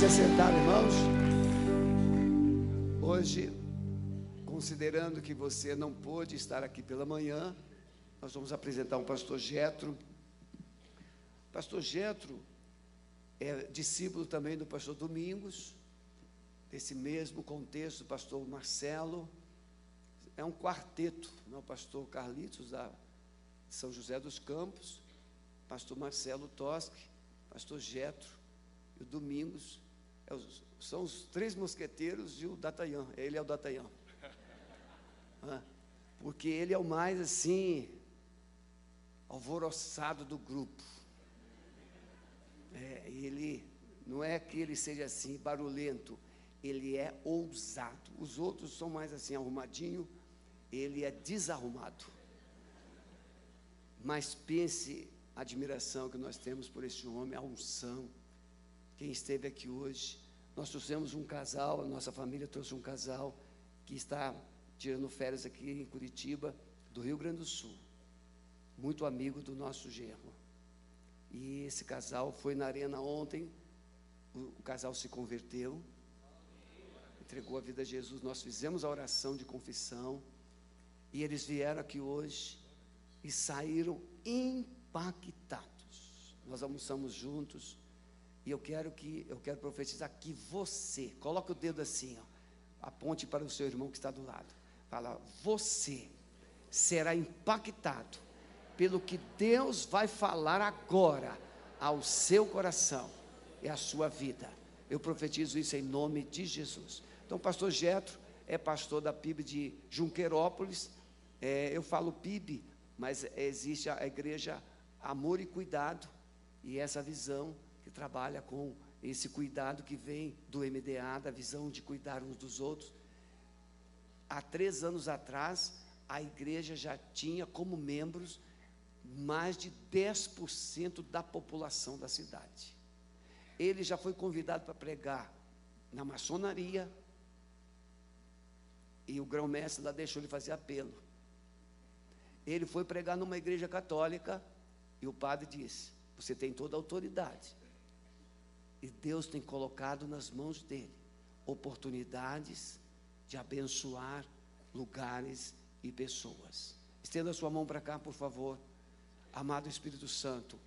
se assentar, irmãos. Hoje, considerando que você não pôde estar aqui pela manhã, nós vamos apresentar um pastor Getro. Pastor Getro é discípulo também do pastor Domingos, desse mesmo contexto, pastor Marcelo. É um quarteto, não? o pastor Carlitos da São José dos Campos, pastor Marcelo Toschi, pastor Getro e o Domingos. É são os três mosqueteiros e o Datayan. Ele é o Datayan. Ah, porque ele é o mais assim, alvoroçado do grupo. É, ele não é que ele seja assim, barulhento, ele é ousado. Os outros são mais assim, arrumadinho, ele é desarrumado. Mas pense a admiração que nós temos por esse homem, a unção. Quem esteve aqui hoje, nós trouxemos um casal, a nossa família trouxe um casal que está tirando férias aqui em Curitiba, do Rio Grande do Sul. Muito amigo do nosso genro. E esse casal foi na arena ontem, o, o casal se converteu, entregou a vida a Jesus. Nós fizemos a oração de confissão. E eles vieram aqui hoje e saíram impactados. Nós almoçamos juntos. E eu quero que eu quero profetizar que você, coloque o dedo assim, ó, aponte para o seu irmão que está do lado. Fala, você será impactado pelo que Deus vai falar agora ao seu coração e à sua vida. Eu profetizo isso em nome de Jesus. Então, pastor Getro é pastor da PIB de Junqueirópolis. É, eu falo PIB, mas existe a igreja Amor e Cuidado, e essa visão que trabalha com esse cuidado que vem do MDA, da visão de cuidar uns dos outros há três anos atrás, a igreja já tinha como membros mais de 10% da população da cidade. Ele já foi convidado para pregar na maçonaria, e o grão-mestre lá deixou ele fazer apelo. Ele foi pregar numa igreja católica, e o padre disse: Você tem toda a autoridade. E Deus tem colocado nas mãos dele oportunidades de abençoar lugares e pessoas. Estenda sua mão para cá, por favor. Amado Espírito Santo,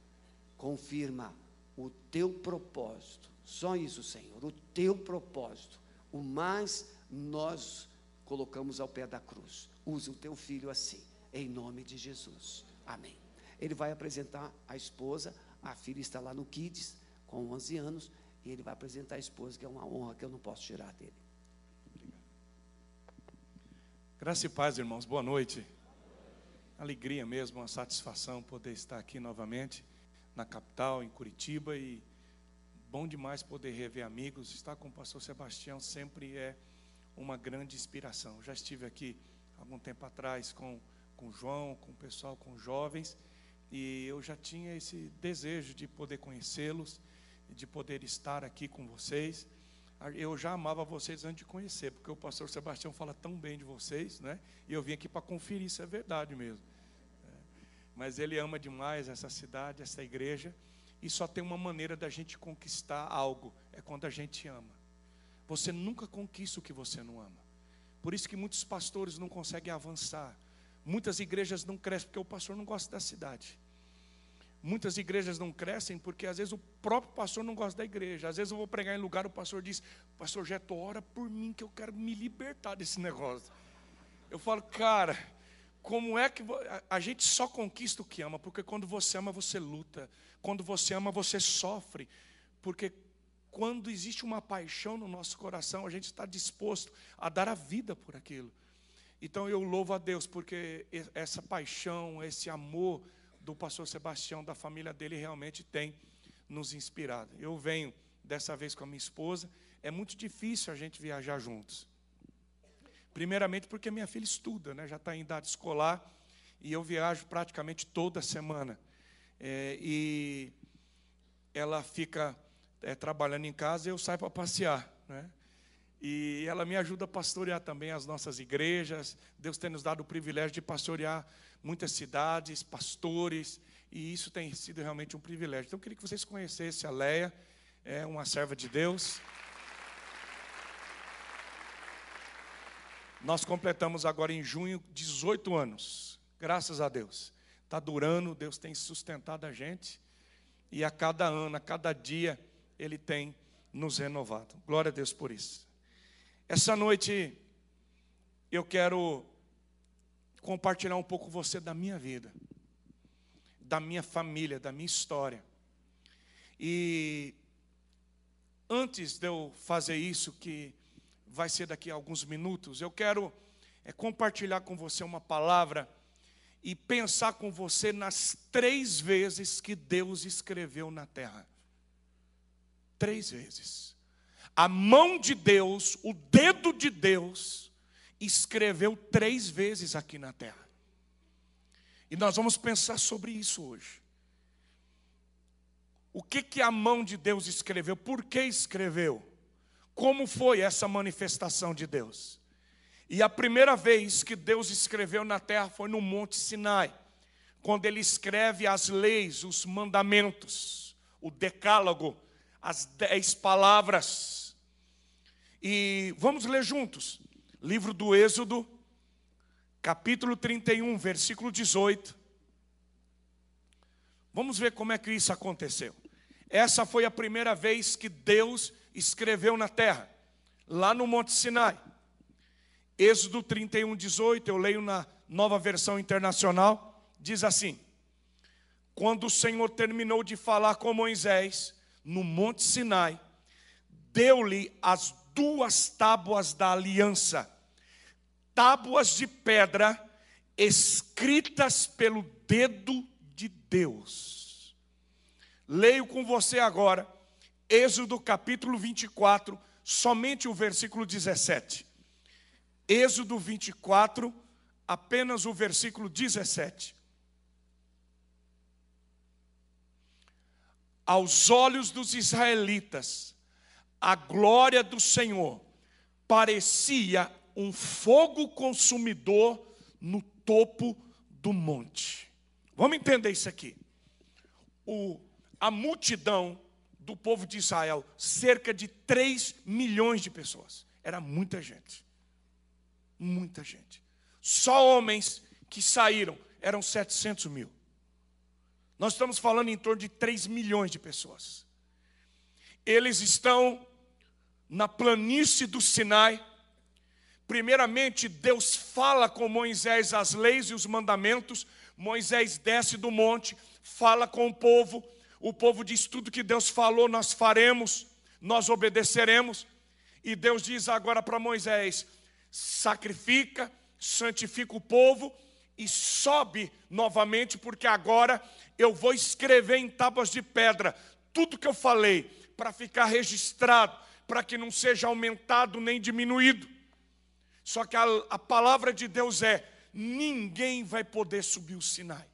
confirma o teu propósito. Só isso, Senhor, o teu propósito. O mais nós colocamos ao pé da cruz. Use o teu filho assim, em nome de Jesus. Amém. Ele vai apresentar a esposa, a filha está lá no Kids, com 11 anos, e ele vai apresentar a esposa, que é uma honra que eu não posso tirar dele. Graça e paz, irmãos. Boa noite. Alegria mesmo, uma satisfação poder estar aqui novamente na capital, em Curitiba e bom demais poder rever amigos. Estar com o pastor Sebastião sempre é uma grande inspiração. Já estive aqui algum tempo atrás com com o João, com o pessoal, com jovens, e eu já tinha esse desejo de poder conhecê-los, de poder estar aqui com vocês eu já amava vocês antes de conhecer, porque o pastor Sebastião fala tão bem de vocês, né? E eu vim aqui para conferir se é verdade mesmo. É. Mas ele ama demais essa cidade, essa igreja, e só tem uma maneira da gente conquistar algo, é quando a gente ama. Você nunca conquista o que você não ama. Por isso que muitos pastores não conseguem avançar. Muitas igrejas não crescem porque o pastor não gosta da cidade. Muitas igrejas não crescem porque às vezes o próprio pastor não gosta da igreja. Às vezes eu vou pregar em lugar, o pastor diz: Pastor Geto, ora por mim que eu quero me libertar desse negócio. Eu falo, cara, como é que a gente só conquista o que ama? Porque quando você ama, você luta. Quando você ama, você sofre. Porque quando existe uma paixão no nosso coração, a gente está disposto a dar a vida por aquilo. Então eu louvo a Deus porque essa paixão, esse amor do pastor Sebastião, da família dele, realmente tem nos inspirado. Eu venho dessa vez com a minha esposa, é muito difícil a gente viajar juntos. Primeiramente porque minha filha estuda, né, já está em idade escolar, e eu viajo praticamente toda semana. É, e ela fica é, trabalhando em casa e eu saio para passear. Né? E ela me ajuda a pastorear também as nossas igrejas. Deus tem nos dado o privilégio de pastorear muitas cidades, pastores, e isso tem sido realmente um privilégio. Então eu queria que vocês conhecessem a Leia. é uma serva de Deus. Nós completamos agora em junho 18 anos, graças a Deus. Está durando, Deus tem sustentado a gente, e a cada ano, a cada dia, Ele tem nos renovado. Glória a Deus por isso. Essa noite, eu quero compartilhar um pouco com você da minha vida, da minha família, da minha história. E antes de eu fazer isso, que vai ser daqui a alguns minutos, eu quero é, compartilhar com você uma palavra e pensar com você nas três vezes que Deus escreveu na terra. Três vezes. A mão de Deus, o dedo de Deus, escreveu três vezes aqui na terra. E nós vamos pensar sobre isso hoje. O que, que a mão de Deus escreveu? Por que escreveu? Como foi essa manifestação de Deus? E a primeira vez que Deus escreveu na terra foi no Monte Sinai, quando ele escreve as leis, os mandamentos, o decálogo, as dez palavras. E vamos ler juntos, livro do Êxodo, capítulo 31, versículo 18. Vamos ver como é que isso aconteceu. Essa foi a primeira vez que Deus escreveu na terra, lá no Monte Sinai. Êxodo 31, 18, eu leio na nova versão internacional, diz assim: Quando o Senhor terminou de falar com Moisés no Monte Sinai, deu-lhe as duas tábuas da aliança, tábuas de pedra escritas pelo dedo de Deus. Leio com você agora Êxodo capítulo 24, somente o versículo 17. Êxodo 24, apenas o versículo 17. Aos olhos dos israelitas, a glória do Senhor parecia um fogo consumidor no topo do monte. Vamos entender isso aqui. O, a multidão do povo de Israel, cerca de 3 milhões de pessoas. Era muita gente. Muita gente. Só homens que saíram eram 700 mil. Nós estamos falando em torno de 3 milhões de pessoas. Eles estão na planície do Sinai. Primeiramente, Deus fala com Moisés as leis e os mandamentos. Moisés desce do monte, fala com o povo o povo diz: tudo que Deus falou, nós faremos, nós obedeceremos. E Deus diz agora para Moisés: sacrifica, santifica o povo e sobe novamente, porque agora eu vou escrever em tábuas de pedra tudo que eu falei, para ficar registrado, para que não seja aumentado nem diminuído. Só que a, a palavra de Deus é: ninguém vai poder subir o Sinai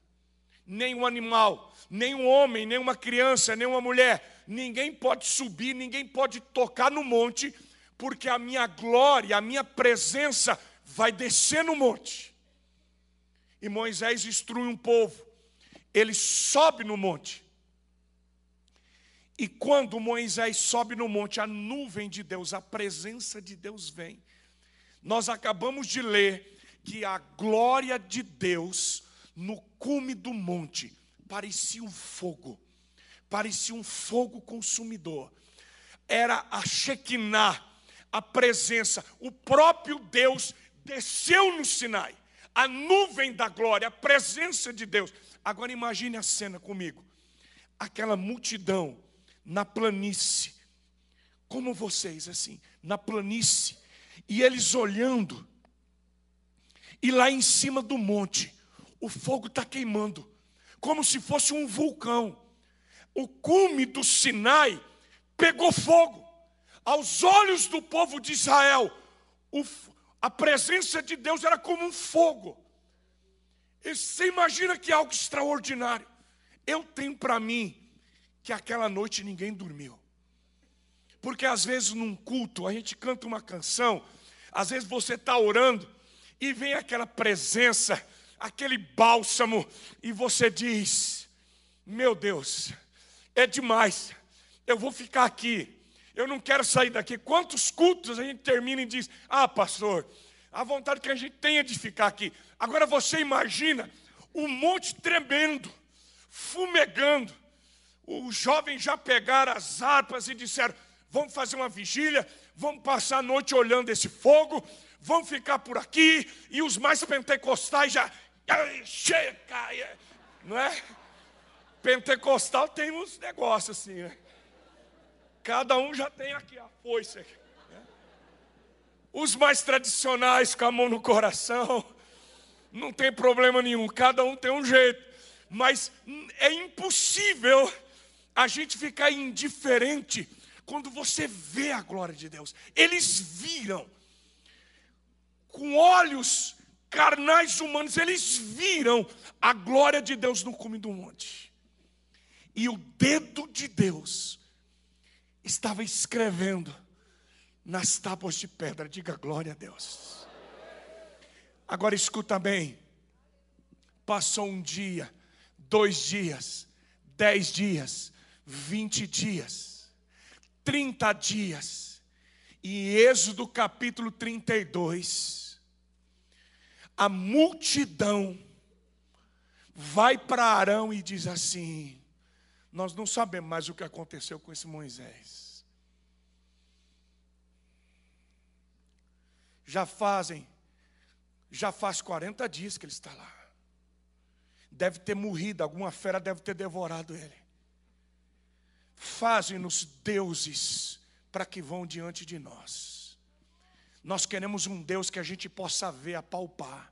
nenhum animal, nenhum homem, nenhuma criança, nenhuma mulher, ninguém pode subir, ninguém pode tocar no monte, porque a minha glória, a minha presença vai descer no monte. E Moisés instrui um povo, ele sobe no monte. E quando Moisés sobe no monte, a nuvem de Deus, a presença de Deus vem. Nós acabamos de ler que a glória de Deus no cume do monte, parecia um fogo, parecia um fogo consumidor. Era a Shekinah, a presença, o próprio Deus desceu no Sinai, a nuvem da glória, a presença de Deus. Agora imagine a cena comigo. Aquela multidão na planície, como vocês assim, na planície, e eles olhando, e lá em cima do monte, o fogo está queimando, como se fosse um vulcão. O cume do Sinai pegou fogo. Aos olhos do povo de Israel, o, a presença de Deus era como um fogo. E você imagina que algo extraordinário. Eu tenho para mim que aquela noite ninguém dormiu. Porque às vezes num culto a gente canta uma canção, às vezes você está orando e vem aquela presença aquele bálsamo, e você diz: Meu Deus, é demais. eu vou ficar aqui. Eu não quero sair daqui. Quantos cultos a gente termina e diz: Ah, pastor, a vontade que a gente tenha de ficar aqui. Agora você imagina o um monte tremendo, fumegando. Os jovens já pegaram as harpas e disseram: Vamos fazer uma vigília, vamos passar a noite olhando esse fogo, vamos ficar por aqui. E os mais pentecostais já. Chega! Não é? Pentecostal tem uns negócios assim, né? Cada um já tem aqui a foice. Né? Os mais tradicionais com a mão no coração, não tem problema nenhum, cada um tem um jeito. Mas é impossível a gente ficar indiferente quando você vê a glória de Deus. Eles viram com olhos carnais humanos, eles viram a glória de Deus no cume do monte. E o dedo de Deus estava escrevendo nas tábuas de pedra. Diga glória a Deus. Agora escuta bem. Passou um dia, dois dias, dez dias, vinte dias, trinta dias. E Êxodo capítulo 32, a multidão vai para Arão e diz assim: nós não sabemos mais o que aconteceu com esse Moisés. Já fazem, já faz 40 dias que ele está lá. Deve ter morrido, alguma fera deve ter devorado ele. Fazem-nos deuses para que vão diante de nós. Nós queremos um Deus que a gente possa ver, apalpar.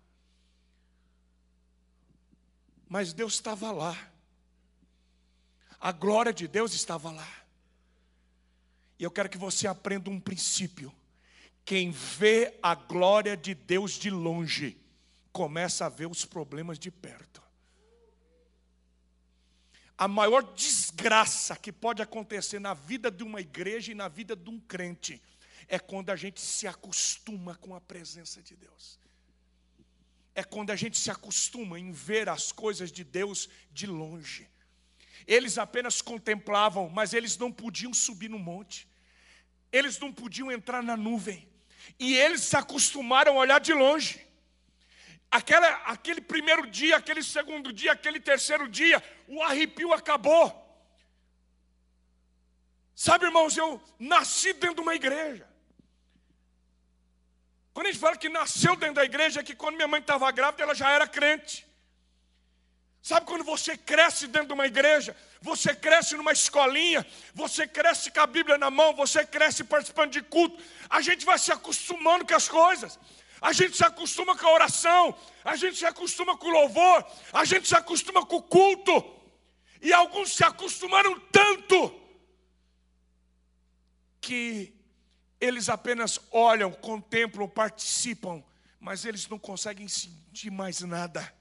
Mas Deus estava lá. A glória de Deus estava lá. E eu quero que você aprenda um princípio. Quem vê a glória de Deus de longe, começa a ver os problemas de perto. A maior desgraça que pode acontecer na vida de uma igreja e na vida de um crente é quando a gente se acostuma com a presença de Deus. É quando a gente se acostuma em ver as coisas de Deus de longe. Eles apenas contemplavam, mas eles não podiam subir no monte. Eles não podiam entrar na nuvem. E eles se acostumaram a olhar de longe. Aquela, aquele primeiro dia, aquele segundo dia, aquele terceiro dia, o arrepio acabou. Sabe, irmãos, eu nasci dentro de uma igreja. Quando a gente fala que nasceu dentro da igreja, é que quando minha mãe estava grávida, ela já era crente. Sabe quando você cresce dentro de uma igreja, você cresce numa escolinha, você cresce com a Bíblia na mão, você cresce participando de culto, a gente vai se acostumando com as coisas. A gente se acostuma com a oração, a gente se acostuma com o louvor, a gente se acostuma com o culto. E alguns se acostumaram tanto que eles apenas olham, contemplam, participam, mas eles não conseguem sentir mais nada.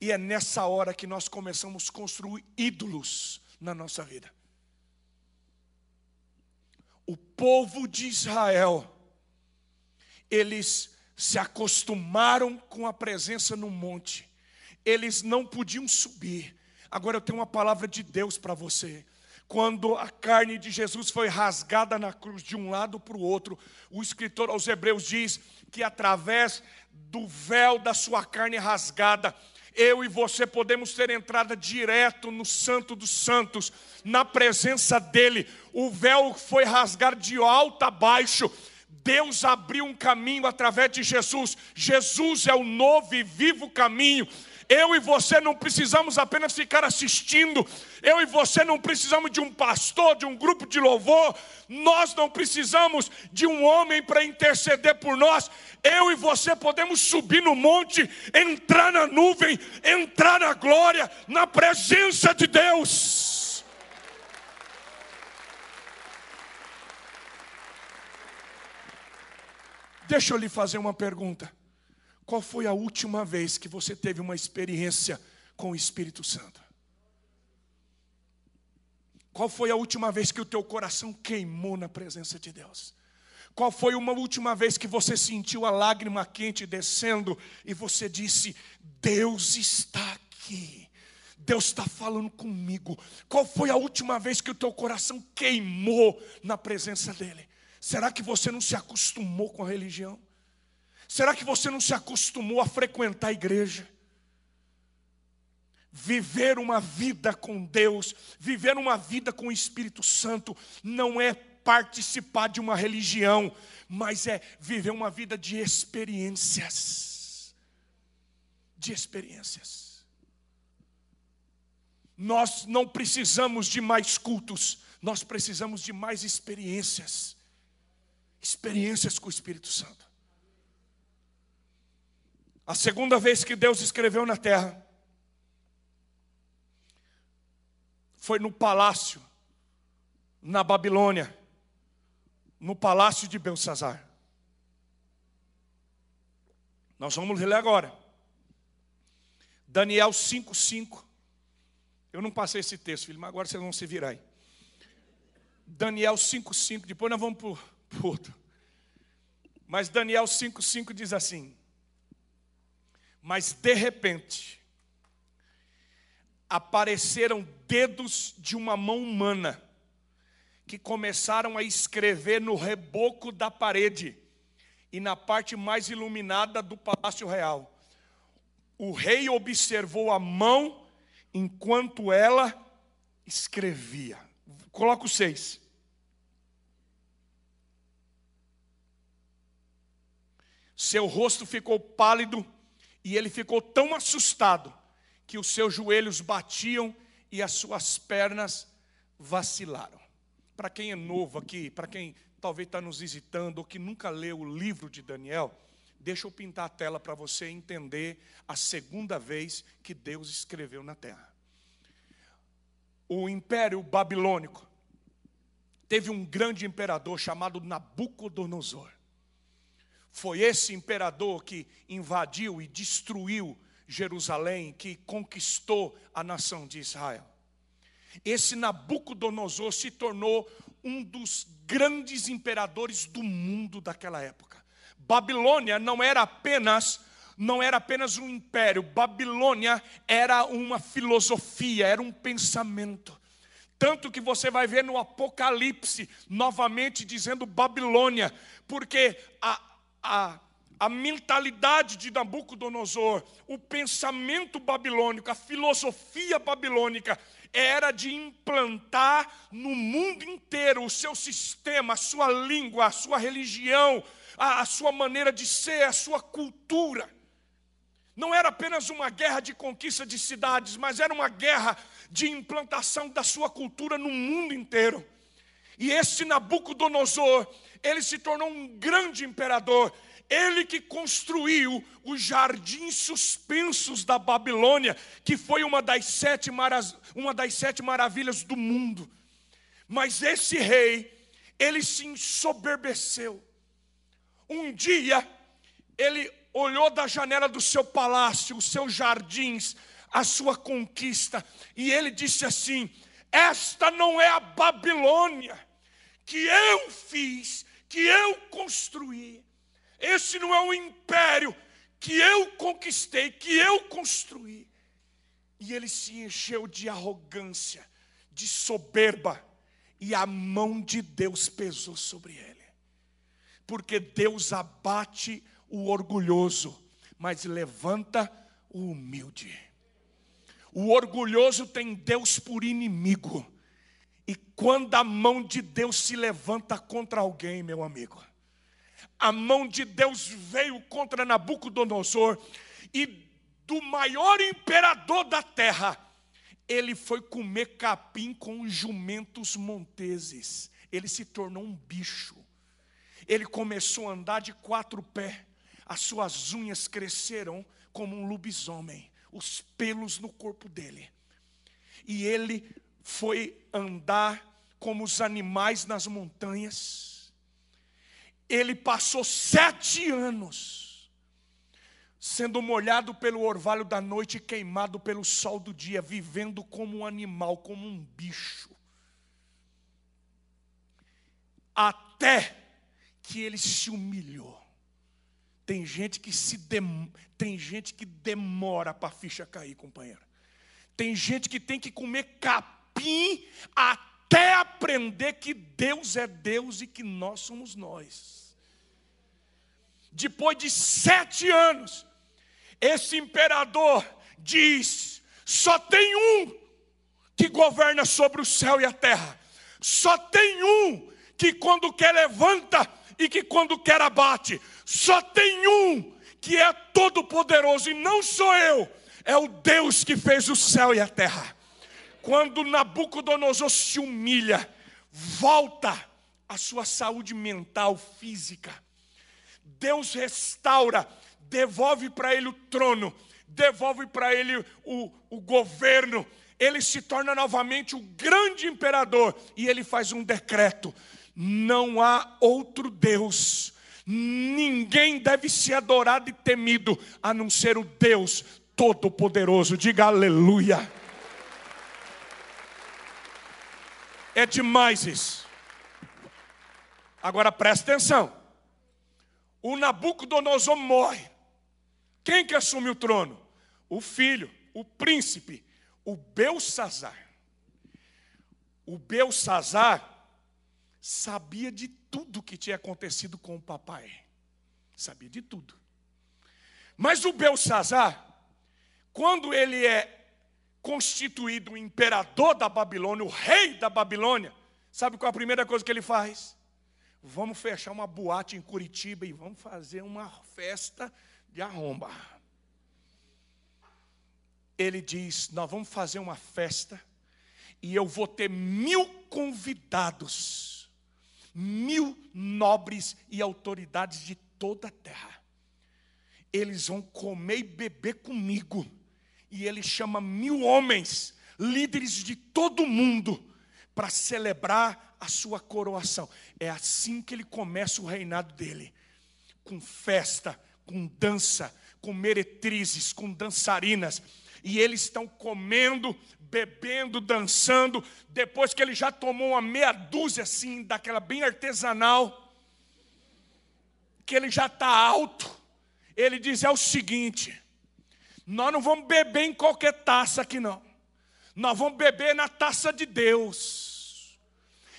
E é nessa hora que nós começamos a construir ídolos na nossa vida. O povo de Israel, eles se acostumaram com a presença no monte, eles não podiam subir. Agora eu tenho uma palavra de Deus para você. Quando a carne de Jesus foi rasgada na cruz de um lado para o outro, o escritor aos Hebreus diz que através do véu da sua carne rasgada, eu e você podemos ter entrada direto no Santo dos Santos, na presença dEle. O véu foi rasgado de alto a baixo. Deus abriu um caminho através de Jesus. Jesus é o novo e vivo caminho. Eu e você não precisamos apenas ficar assistindo. Eu e você não precisamos de um pastor, de um grupo de louvor. Nós não precisamos de um homem para interceder por nós. Eu e você podemos subir no monte, entrar na nuvem, entrar na glória, na presença de Deus. Deixa eu lhe fazer uma pergunta. Qual foi a última vez que você teve uma experiência com o Espírito Santo? Qual foi a última vez que o teu coração queimou na presença de Deus? Qual foi uma última vez que você sentiu a lágrima quente descendo e você disse: Deus está aqui, Deus está falando comigo. Qual foi a última vez que o teu coração queimou na presença dEle? Será que você não se acostumou com a religião? Será que você não se acostumou a frequentar a igreja? Viver uma vida com Deus, viver uma vida com o Espírito Santo, não é participar de uma religião, mas é viver uma vida de experiências. De experiências. Nós não precisamos de mais cultos, nós precisamos de mais experiências. Experiências com o Espírito Santo. A segunda vez que Deus escreveu na terra foi no palácio, na Babilônia no palácio de Belsazar. Nós vamos ler agora. Daniel 5,5. Eu não passei esse texto, filho, mas agora vocês vão se virar aí. Daniel 5,5. Depois nós vamos para Mas Daniel 5,5 diz assim: Mas de repente apareceram dedos de uma mão humana que começaram a escrever no reboco da parede e na parte mais iluminada do palácio real. O rei observou a mão enquanto ela escrevia. Coloca o seis. Seu rosto ficou pálido e ele ficou tão assustado que os seus joelhos batiam e as suas pernas vacilaram. Para quem é novo aqui, para quem talvez está nos visitando ou que nunca leu o livro de Daniel, deixa eu pintar a tela para você entender a segunda vez que Deus escreveu na terra. O Império Babilônico teve um grande imperador chamado Nabucodonosor. Foi esse imperador que invadiu e destruiu Jerusalém, que conquistou a nação de Israel. Esse Nabucodonosor se tornou um dos grandes imperadores do mundo daquela época. Babilônia não era apenas não era apenas um império, Babilônia era uma filosofia, era um pensamento. Tanto que você vai ver no Apocalipse novamente dizendo Babilônia, porque a, a, a mentalidade de Nabucodonosor, o pensamento babilônico, a filosofia babilônica era de implantar no mundo inteiro o seu sistema, a sua língua, a sua religião, a, a sua maneira de ser, a sua cultura. Não era apenas uma guerra de conquista de cidades, mas era uma guerra de implantação da sua cultura no mundo inteiro. E esse Nabucodonosor, ele se tornou um grande imperador, ele que construiu os jardins suspensos da Babilônia, que foi uma das sete, uma das sete maravilhas do mundo. Mas esse rei, ele se ensoberbeceu. Um dia, ele olhou da janela do seu palácio, os seus jardins, a sua conquista, e ele disse assim: Esta não é a Babilônia que eu fiz, que eu construí. Esse não é o império que eu conquistei, que eu construí. E ele se encheu de arrogância, de soberba, e a mão de Deus pesou sobre ele. Porque Deus abate o orgulhoso, mas levanta o humilde. O orgulhoso tem Deus por inimigo. E quando a mão de Deus se levanta contra alguém, meu amigo, a mão de Deus veio contra Nabucodonosor e do maior imperador da terra, ele foi comer capim com os jumentos monteses. Ele se tornou um bicho. Ele começou a andar de quatro pés. As suas unhas cresceram como um lobisomem, os pelos no corpo dele. E ele foi andar como os animais nas montanhas ele passou sete anos sendo molhado pelo orvalho da noite e queimado pelo sol do dia, vivendo como um animal, como um bicho. Até que ele se humilhou. Tem gente que se dem... tem gente que demora para a ficha cair, companheiro. Tem gente que tem que comer capim até aprender que Deus é Deus e que nós somos nós. Depois de sete anos, esse imperador diz: só tem um que governa sobre o céu e a terra, só tem um que quando quer levanta e que quando quer abate, só tem um que é todo-poderoso, e não sou eu, é o Deus que fez o céu e a terra. Quando Nabucodonosor se humilha, volta a sua saúde mental, física. Deus restaura, devolve para ele o trono, devolve para ele o, o governo. Ele se torna novamente o grande imperador e ele faz um decreto: não há outro Deus Ninguém deve ser adorado e temido a não ser o Deus Todo-Poderoso. Diga aleluia. É demais isso. Agora presta atenção. O Nabucodonosor morre. Quem que assume o trono? O filho, o príncipe, o Belsazar. O Belsazar sabia de tudo que tinha acontecido com o papai. Sabia de tudo. Mas o Belsazar, quando ele é constituído o imperador da Babilônia, o rei da Babilônia, sabe qual é a primeira coisa que ele faz? Vamos fechar uma boate em Curitiba e vamos fazer uma festa de arromba. Ele diz: Nós vamos fazer uma festa e eu vou ter mil convidados mil nobres e autoridades de toda a terra. Eles vão comer e beber comigo. E ele chama mil homens, líderes de todo o mundo, para celebrar a sua coroação. É assim que ele começa o reinado dele: com festa, com dança, com meretrizes, com dançarinas. E eles estão comendo, bebendo, dançando, depois que ele já tomou uma meia dúzia assim, daquela bem artesanal, que ele já está alto, ele diz: é o seguinte, nós não vamos beber em qualquer taça aqui, não, nós vamos beber na taça de Deus.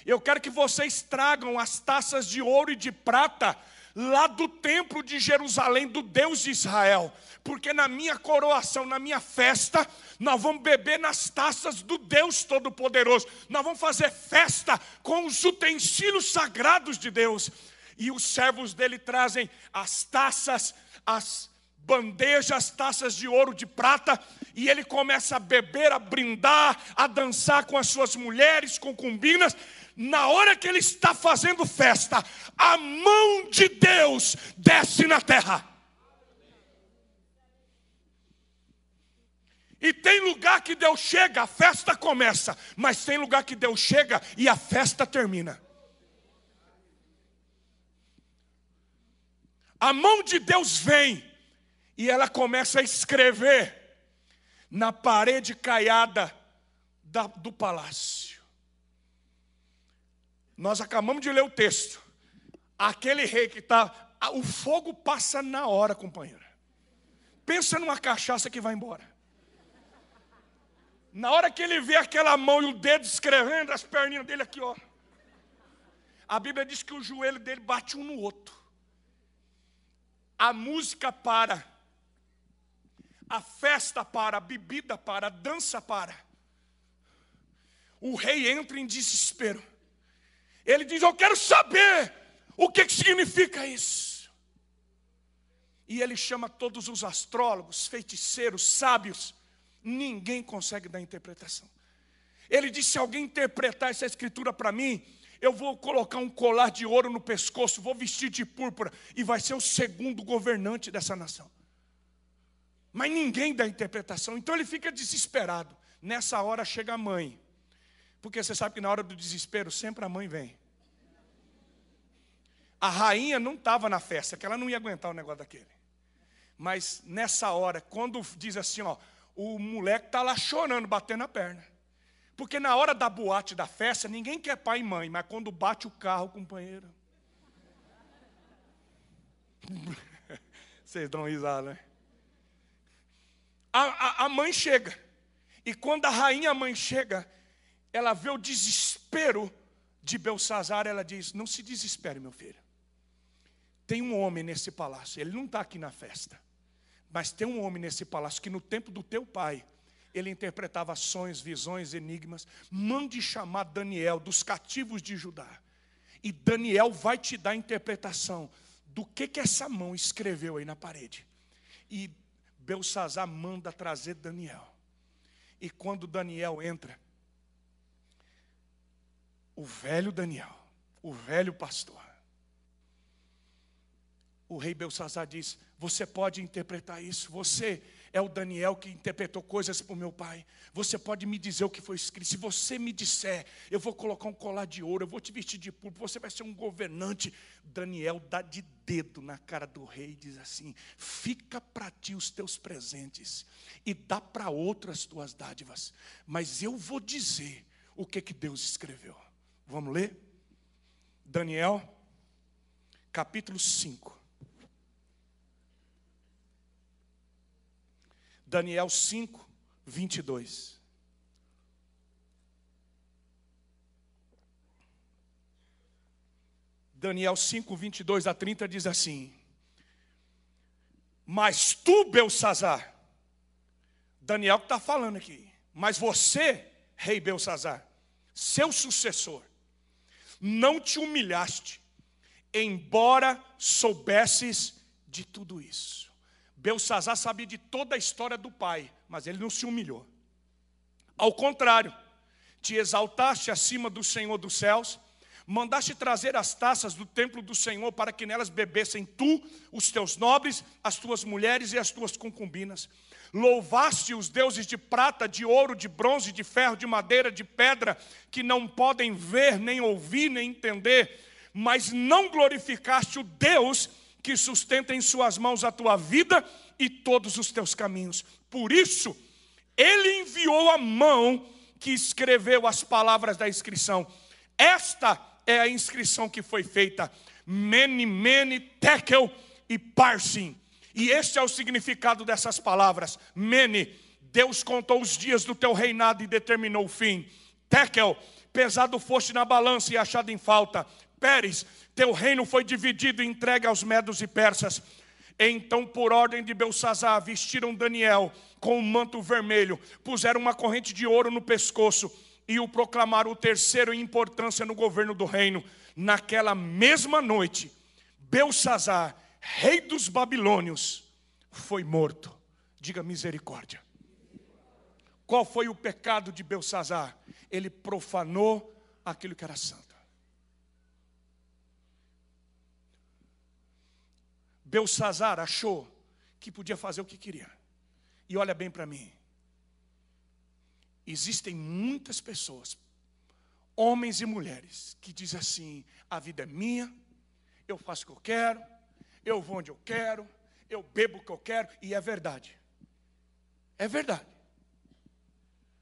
Eu quero que vocês tragam as taças de ouro e de prata lá do templo de Jerusalém, do Deus de Israel, porque na minha coroação, na minha festa, nós vamos beber nas taças do Deus Todo-Poderoso, nós vamos fazer festa com os utensílios sagrados de Deus, e os servos dele trazem as taças, as bandejas, taças de ouro, de prata, e ele começa a beber, a brindar, a dançar com as suas mulheres, concubinas, na hora que ele está fazendo festa, a mão de Deus desce na terra. E tem lugar que Deus chega, a festa começa, mas tem lugar que Deus chega e a festa termina. A mão de Deus vem e ela começa a escrever na parede caiada da, do palácio. Nós acabamos de ler o texto. Aquele rei que está. O fogo passa na hora, companheiro. Pensa numa cachaça que vai embora. Na hora que ele vê aquela mão e o dedo escrevendo, as perninhas dele aqui, ó. A Bíblia diz que o joelho dele bate um no outro. A música para. A festa para, a bebida para, a dança para. O rei entra em desespero. Ele diz: Eu quero saber o que, significa isso. E ele chama todos os astrólogos, feiticeiros, sábios. Ninguém consegue dar interpretação. Ele diz: se alguém interpretar essa escritura para mim, eu vou colocar um colar de ouro no pescoço, vou vestir de púrpura e vai ser o segundo governante dessa nação. Mas ninguém dá interpretação, então ele fica desesperado. Nessa hora chega a mãe, porque você sabe que na hora do desespero sempre a mãe vem. A rainha não estava na festa, que ela não ia aguentar o negócio daquele. Mas nessa hora, quando diz assim, ó, o moleque está lá chorando, batendo a perna. Porque na hora da boate da festa, ninguém quer pai e mãe, mas quando bate o carro, companheiro. Vocês dão risada, né? A, a, a mãe chega. E quando a rainha mãe chega, ela vê o desespero de Belsazar, ela diz: Não se desespere, meu filho. Tem um homem nesse palácio, ele não está aqui na festa, mas tem um homem nesse palácio que no tempo do teu pai, ele interpretava sonhos, visões, enigmas. Mande chamar Daniel dos cativos de Judá. E Daniel vai te dar a interpretação do que, que essa mão escreveu aí na parede. E Belsazar manda trazer Daniel. E quando Daniel entra, o velho Daniel, o velho pastor, o rei Belsazar diz: Você pode interpretar isso, você é o Daniel que interpretou coisas para o meu pai. Você pode me dizer o que foi escrito. Se você me disser, eu vou colocar um colar de ouro, eu vou te vestir de púrpura, você vai ser um governante. Daniel dá de dedo na cara do rei e diz assim: Fica para ti os teus presentes e dá para outro as tuas dádivas. Mas eu vou dizer o que, que Deus escreveu. Vamos ler? Daniel, capítulo 5. Daniel 5, 22. Daniel 5, 22 a 30 diz assim: Mas tu, Belsazar, Daniel que está falando aqui, mas você, rei Belsazar, seu sucessor, não te humilhaste, embora soubesses de tudo isso. Belsazar sabia de toda a história do pai, mas ele não se humilhou. Ao contrário, te exaltaste acima do Senhor dos céus, mandaste trazer as taças do templo do Senhor para que nelas bebessem tu, os teus nobres, as tuas mulheres e as tuas concubinas. Louvaste os deuses de prata, de ouro, de bronze, de ferro, de madeira, de pedra, que não podem ver, nem ouvir, nem entender, mas não glorificaste o Deus que sustenta em suas mãos a tua vida e todos os teus caminhos. Por isso, ele enviou a mão que escreveu as palavras da inscrição. Esta é a inscrição que foi feita: Mene, Mene, Tekel e Parsim. E este é o significado dessas palavras. Mene, Deus contou os dias do teu reinado e determinou o fim. Tekel, pesado foste na balança e achado em falta. Pérez, teu reino foi dividido e entregue aos medos e persas. Então, por ordem de Belsazar, vestiram Daniel com um manto vermelho, puseram uma corrente de ouro no pescoço e o proclamaram o terceiro em importância no governo do reino. Naquela mesma noite, Belsazar, rei dos babilônios, foi morto. Diga misericórdia. Qual foi o pecado de Belsazar? Ele profanou aquilo que era santo. Belsazar achou que podia fazer o que queria. E olha bem para mim. Existem muitas pessoas, homens e mulheres, que dizem assim: a vida é minha, eu faço o que eu quero, eu vou onde eu quero, eu bebo o que eu quero, e é verdade. É verdade.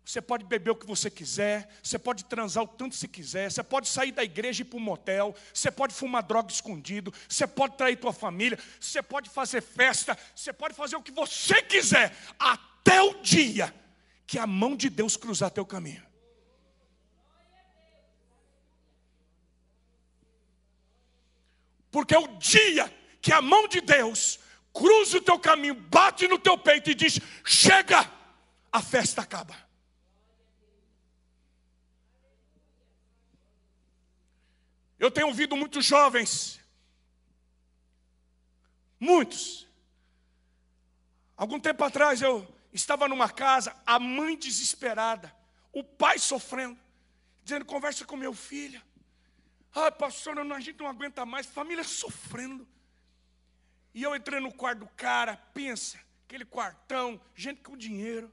Você pode beber o que você quiser, você pode transar o tanto você quiser, você pode sair da igreja e ir para um motel, você pode fumar droga escondido, você pode trair tua família, você pode fazer festa, você pode fazer o que você quiser, até o dia que a mão de Deus cruzar teu caminho. Porque o dia que a mão de Deus cruza o teu caminho, bate no teu peito e diz: chega, a festa acaba. Eu tenho ouvido muitos jovens, muitos. Algum tempo atrás eu estava numa casa, a mãe desesperada, o pai sofrendo, dizendo: conversa com meu filho. Ah, pastor, a gente não aguenta mais, família sofrendo. E eu entrei no quarto do cara, pensa, aquele quartão, gente com dinheiro.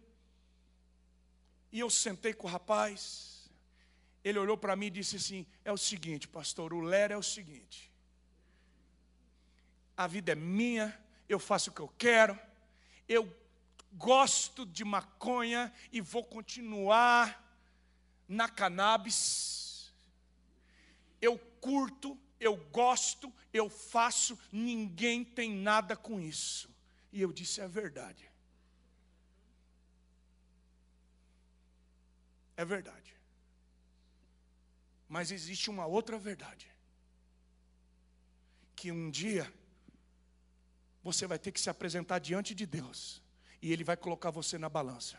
E eu sentei com o rapaz, ele olhou para mim e disse assim: É o seguinte, pastor, o Lera é o seguinte. A vida é minha, eu faço o que eu quero, eu gosto de maconha e vou continuar na cannabis. Eu curto, eu gosto, eu faço, ninguém tem nada com isso. E eu disse: É verdade. É verdade. Mas existe uma outra verdade. Que um dia você vai ter que se apresentar diante de Deus e Ele vai colocar você na balança.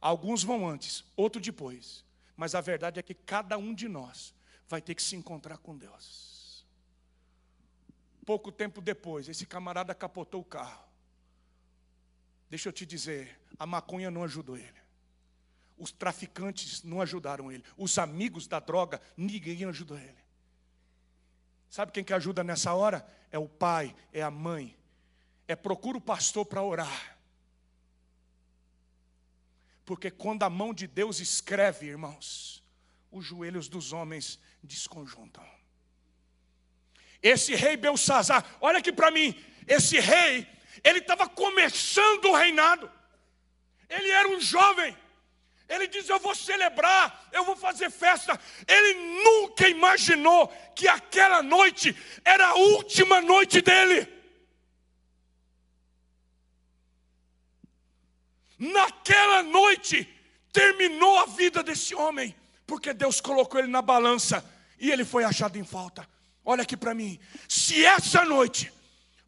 Alguns vão antes, outro depois. Mas a verdade é que cada um de nós vai ter que se encontrar com Deus. Pouco tempo depois, esse camarada capotou o carro. Deixa eu te dizer, a maconha não ajudou ele. Os traficantes não ajudaram ele. Os amigos da droga, ninguém ajudou ele. Sabe quem que ajuda nessa hora? É o pai, é a mãe. É procura o pastor para orar. Porque quando a mão de Deus escreve, irmãos, os joelhos dos homens desconjuntam. Esse rei Belsazar, olha aqui para mim, esse rei, ele estava começando o reinado. Ele era um jovem. Ele diz: Eu vou celebrar, eu vou fazer festa. Ele nunca imaginou que aquela noite era a última noite dele. Naquela noite terminou a vida desse homem, porque Deus colocou ele na balança e ele foi achado em falta. Olha aqui para mim, se essa noite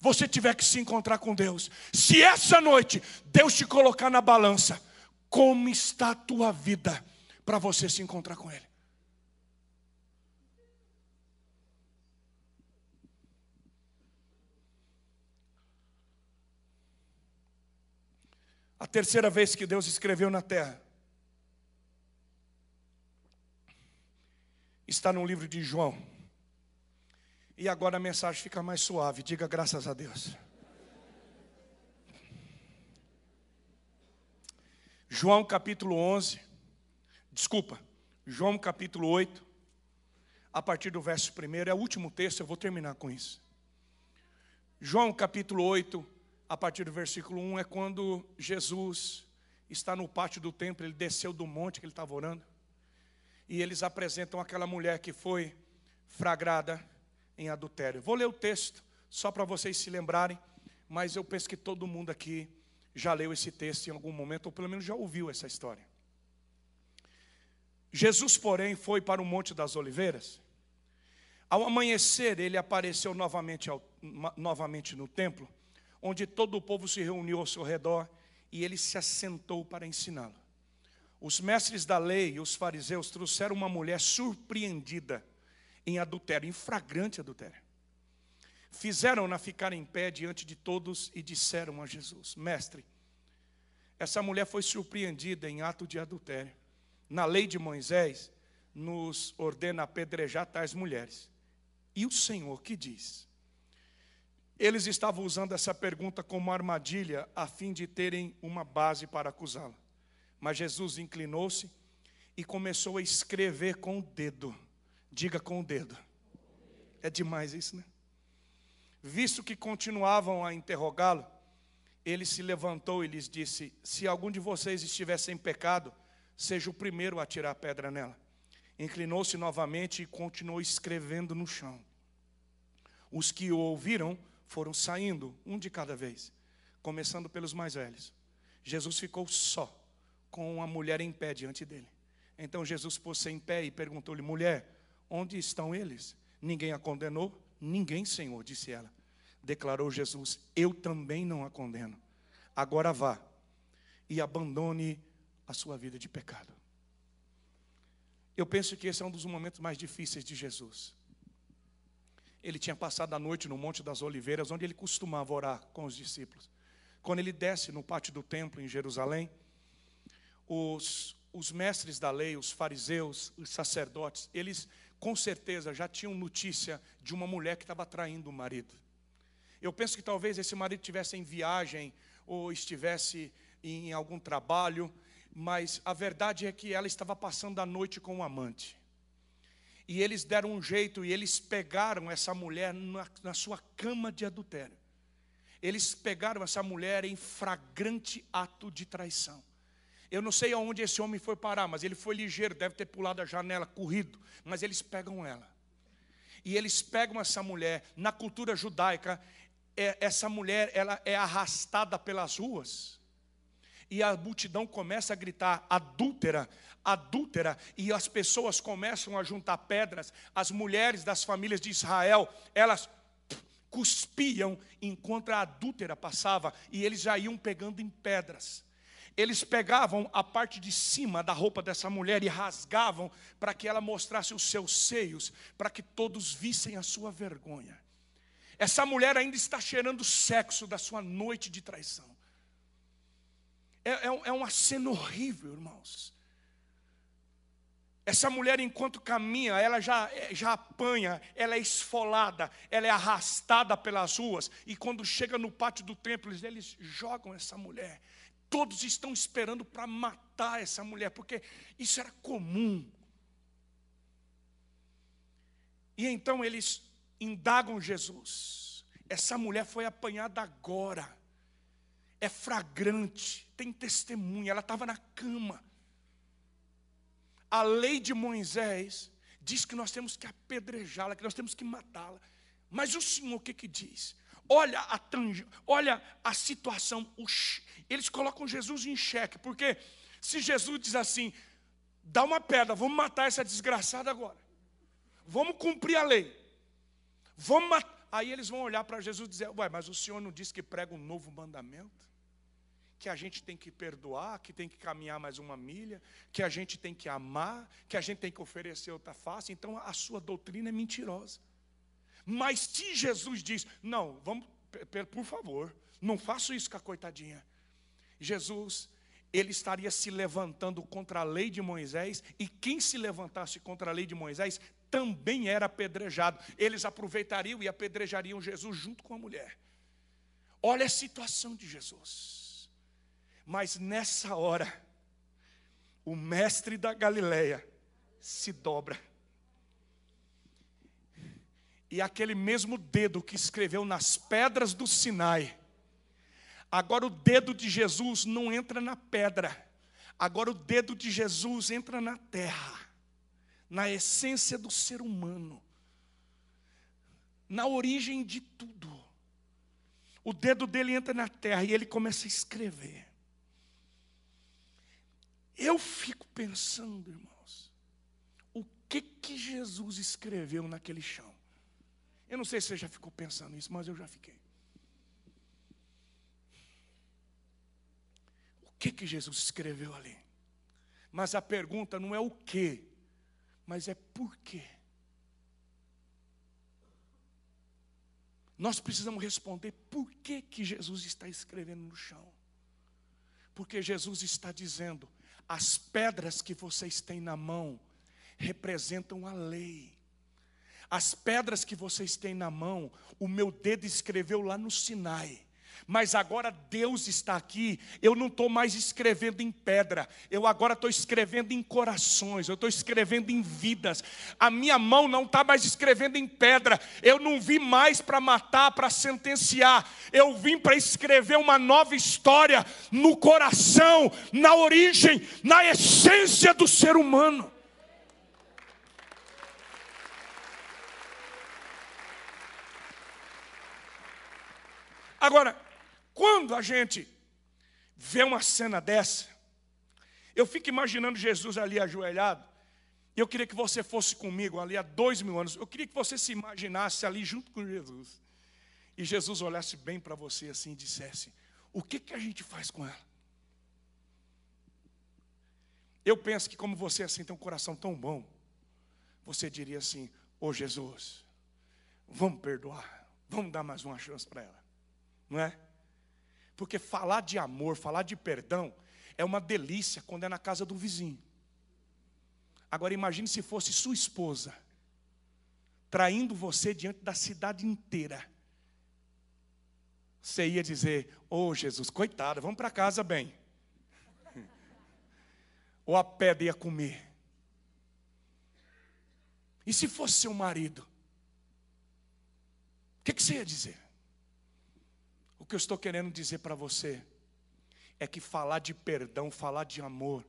você tiver que se encontrar com Deus, se essa noite Deus te colocar na balança, como está a tua vida para você se encontrar com Ele? A terceira vez que Deus escreveu na terra está no livro de João. E agora a mensagem fica mais suave. Diga graças a Deus. João capítulo 11, desculpa, João capítulo 8, a partir do verso 1, é o último texto, eu vou terminar com isso. João capítulo 8, a partir do versículo 1, é quando Jesus está no pátio do templo, ele desceu do monte que ele estava orando, e eles apresentam aquela mulher que foi fragrada em adultério. Vou ler o texto, só para vocês se lembrarem, mas eu penso que todo mundo aqui já leu esse texto em algum momento, ou pelo menos já ouviu essa história. Jesus, porém, foi para o Monte das Oliveiras. Ao amanhecer, ele apareceu novamente, ao, novamente no templo, onde todo o povo se reuniu ao seu redor e ele se assentou para ensiná-lo. Os mestres da lei e os fariseus trouxeram uma mulher surpreendida em adultério, em flagrante adultério. Fizeram-na ficar em pé diante de todos e disseram a Jesus: Mestre, essa mulher foi surpreendida em ato de adultério. Na lei de Moisés, nos ordena apedrejar tais mulheres. E o Senhor que diz? Eles estavam usando essa pergunta como armadilha a fim de terem uma base para acusá-la. Mas Jesus inclinou-se e começou a escrever com o dedo. Diga com o dedo. É demais isso, né? Visto que continuavam a interrogá-lo, ele se levantou e lhes disse: Se algum de vocês estiver sem pecado, seja o primeiro a tirar a pedra nela. Inclinou-se novamente e continuou escrevendo no chão. Os que o ouviram foram saindo, um de cada vez, começando pelos mais velhos. Jesus ficou só, com a mulher em pé diante dele. Então Jesus pôs-se em pé e perguntou-lhe: Mulher, onde estão eles? Ninguém a condenou? Ninguém, Senhor, disse ela. Declarou Jesus: Eu também não a condeno. Agora vá e abandone a sua vida de pecado. Eu penso que esse é um dos momentos mais difíceis de Jesus. Ele tinha passado a noite no Monte das Oliveiras, onde ele costumava orar com os discípulos. Quando ele desce no pátio do templo em Jerusalém, os, os mestres da lei, os fariseus, os sacerdotes, eles com certeza já tinham notícia de uma mulher que estava traindo o marido. Eu penso que talvez esse marido estivesse em viagem ou estivesse em algum trabalho, mas a verdade é que ela estava passando a noite com um amante. E eles deram um jeito e eles pegaram essa mulher na, na sua cama de adultério. Eles pegaram essa mulher em flagrante ato de traição. Eu não sei aonde esse homem foi parar, mas ele foi ligeiro, deve ter pulado a janela, corrido. Mas eles pegam ela. E eles pegam essa mulher. Na cultura judaica, é, essa mulher ela é arrastada pelas ruas. E a multidão começa a gritar: adúltera, adúltera, e as pessoas começam a juntar pedras. As mulheres das famílias de Israel, elas cuspiam enquanto a adúltera passava, e eles já iam pegando em pedras. Eles pegavam a parte de cima da roupa dessa mulher e rasgavam para que ela mostrasse os seus seios, para que todos vissem a sua vergonha. Essa mulher ainda está cheirando sexo da sua noite de traição. É, é, é uma cena horrível, irmãos. Essa mulher, enquanto caminha, ela já, já apanha, ela é esfolada, ela é arrastada pelas ruas, e quando chega no pátio do templo, eles jogam essa mulher. Todos estão esperando para matar essa mulher, porque isso era comum. E então eles indagam Jesus. Essa mulher foi apanhada agora, é fragrante, tem testemunha, ela estava na cama. A lei de Moisés diz que nós temos que apedrejá-la, que nós temos que matá-la. Mas o Senhor o que, que diz? Olha a, tange, olha a situação, eles colocam Jesus em xeque, porque se Jesus diz assim, dá uma pedra, vamos matar essa desgraçada agora, vamos cumprir a lei, vamos matar. Aí eles vão olhar para Jesus e dizer: Ué, mas o Senhor não disse que prega um novo mandamento? Que a gente tem que perdoar, que tem que caminhar mais uma milha, que a gente tem que amar, que a gente tem que oferecer outra face. Então a sua doutrina é mentirosa. Mas se Jesus diz: Não, vamos, por favor, não faça isso com a coitadinha. Jesus, ele estaria se levantando contra a lei de Moisés, e quem se levantasse contra a lei de Moisés também era apedrejado. Eles aproveitariam e apedrejariam Jesus junto com a mulher. Olha a situação de Jesus. Mas nessa hora, o mestre da Galileia se dobra. E aquele mesmo dedo que escreveu nas pedras do Sinai, Agora o dedo de Jesus não entra na pedra. Agora o dedo de Jesus entra na terra, na essência do ser humano, na origem de tudo. O dedo dele entra na terra e ele começa a escrever. Eu fico pensando, irmãos, o que que Jesus escreveu naquele chão? Eu não sei se você já ficou pensando nisso, mas eu já fiquei. que, que Jesus escreveu ali? Mas a pergunta não é o que, mas é por quê. Nós precisamos responder por que, que Jesus está escrevendo no chão. Porque Jesus está dizendo: as pedras que vocês têm na mão representam a lei. As pedras que vocês têm na mão, o meu dedo escreveu lá no Sinai mas agora Deus está aqui. Eu não estou mais escrevendo em pedra, eu agora estou escrevendo em corações, eu estou escrevendo em vidas. A minha mão não está mais escrevendo em pedra, eu não vim mais para matar, para sentenciar, eu vim para escrever uma nova história no coração, na origem, na essência do ser humano. Agora, quando a gente vê uma cena dessa, eu fico imaginando Jesus ali ajoelhado. Eu queria que você fosse comigo ali há dois mil anos. Eu queria que você se imaginasse ali junto com Jesus. E Jesus olhasse bem para você assim e dissesse: O que, que a gente faz com ela? Eu penso que, como você assim tem um coração tão bom, você diria assim: Ô oh, Jesus, vamos perdoar, vamos dar mais uma chance para ela, não é? Porque falar de amor, falar de perdão, é uma delícia quando é na casa do vizinho. Agora imagine se fosse sua esposa, traindo você diante da cidade inteira. Você ia dizer: Ô oh, Jesus, coitada, vamos para casa bem. Ou a pedra ia comer. E se fosse seu marido? O que, que você ia dizer? O que eu estou querendo dizer para você é que falar de perdão, falar de amor,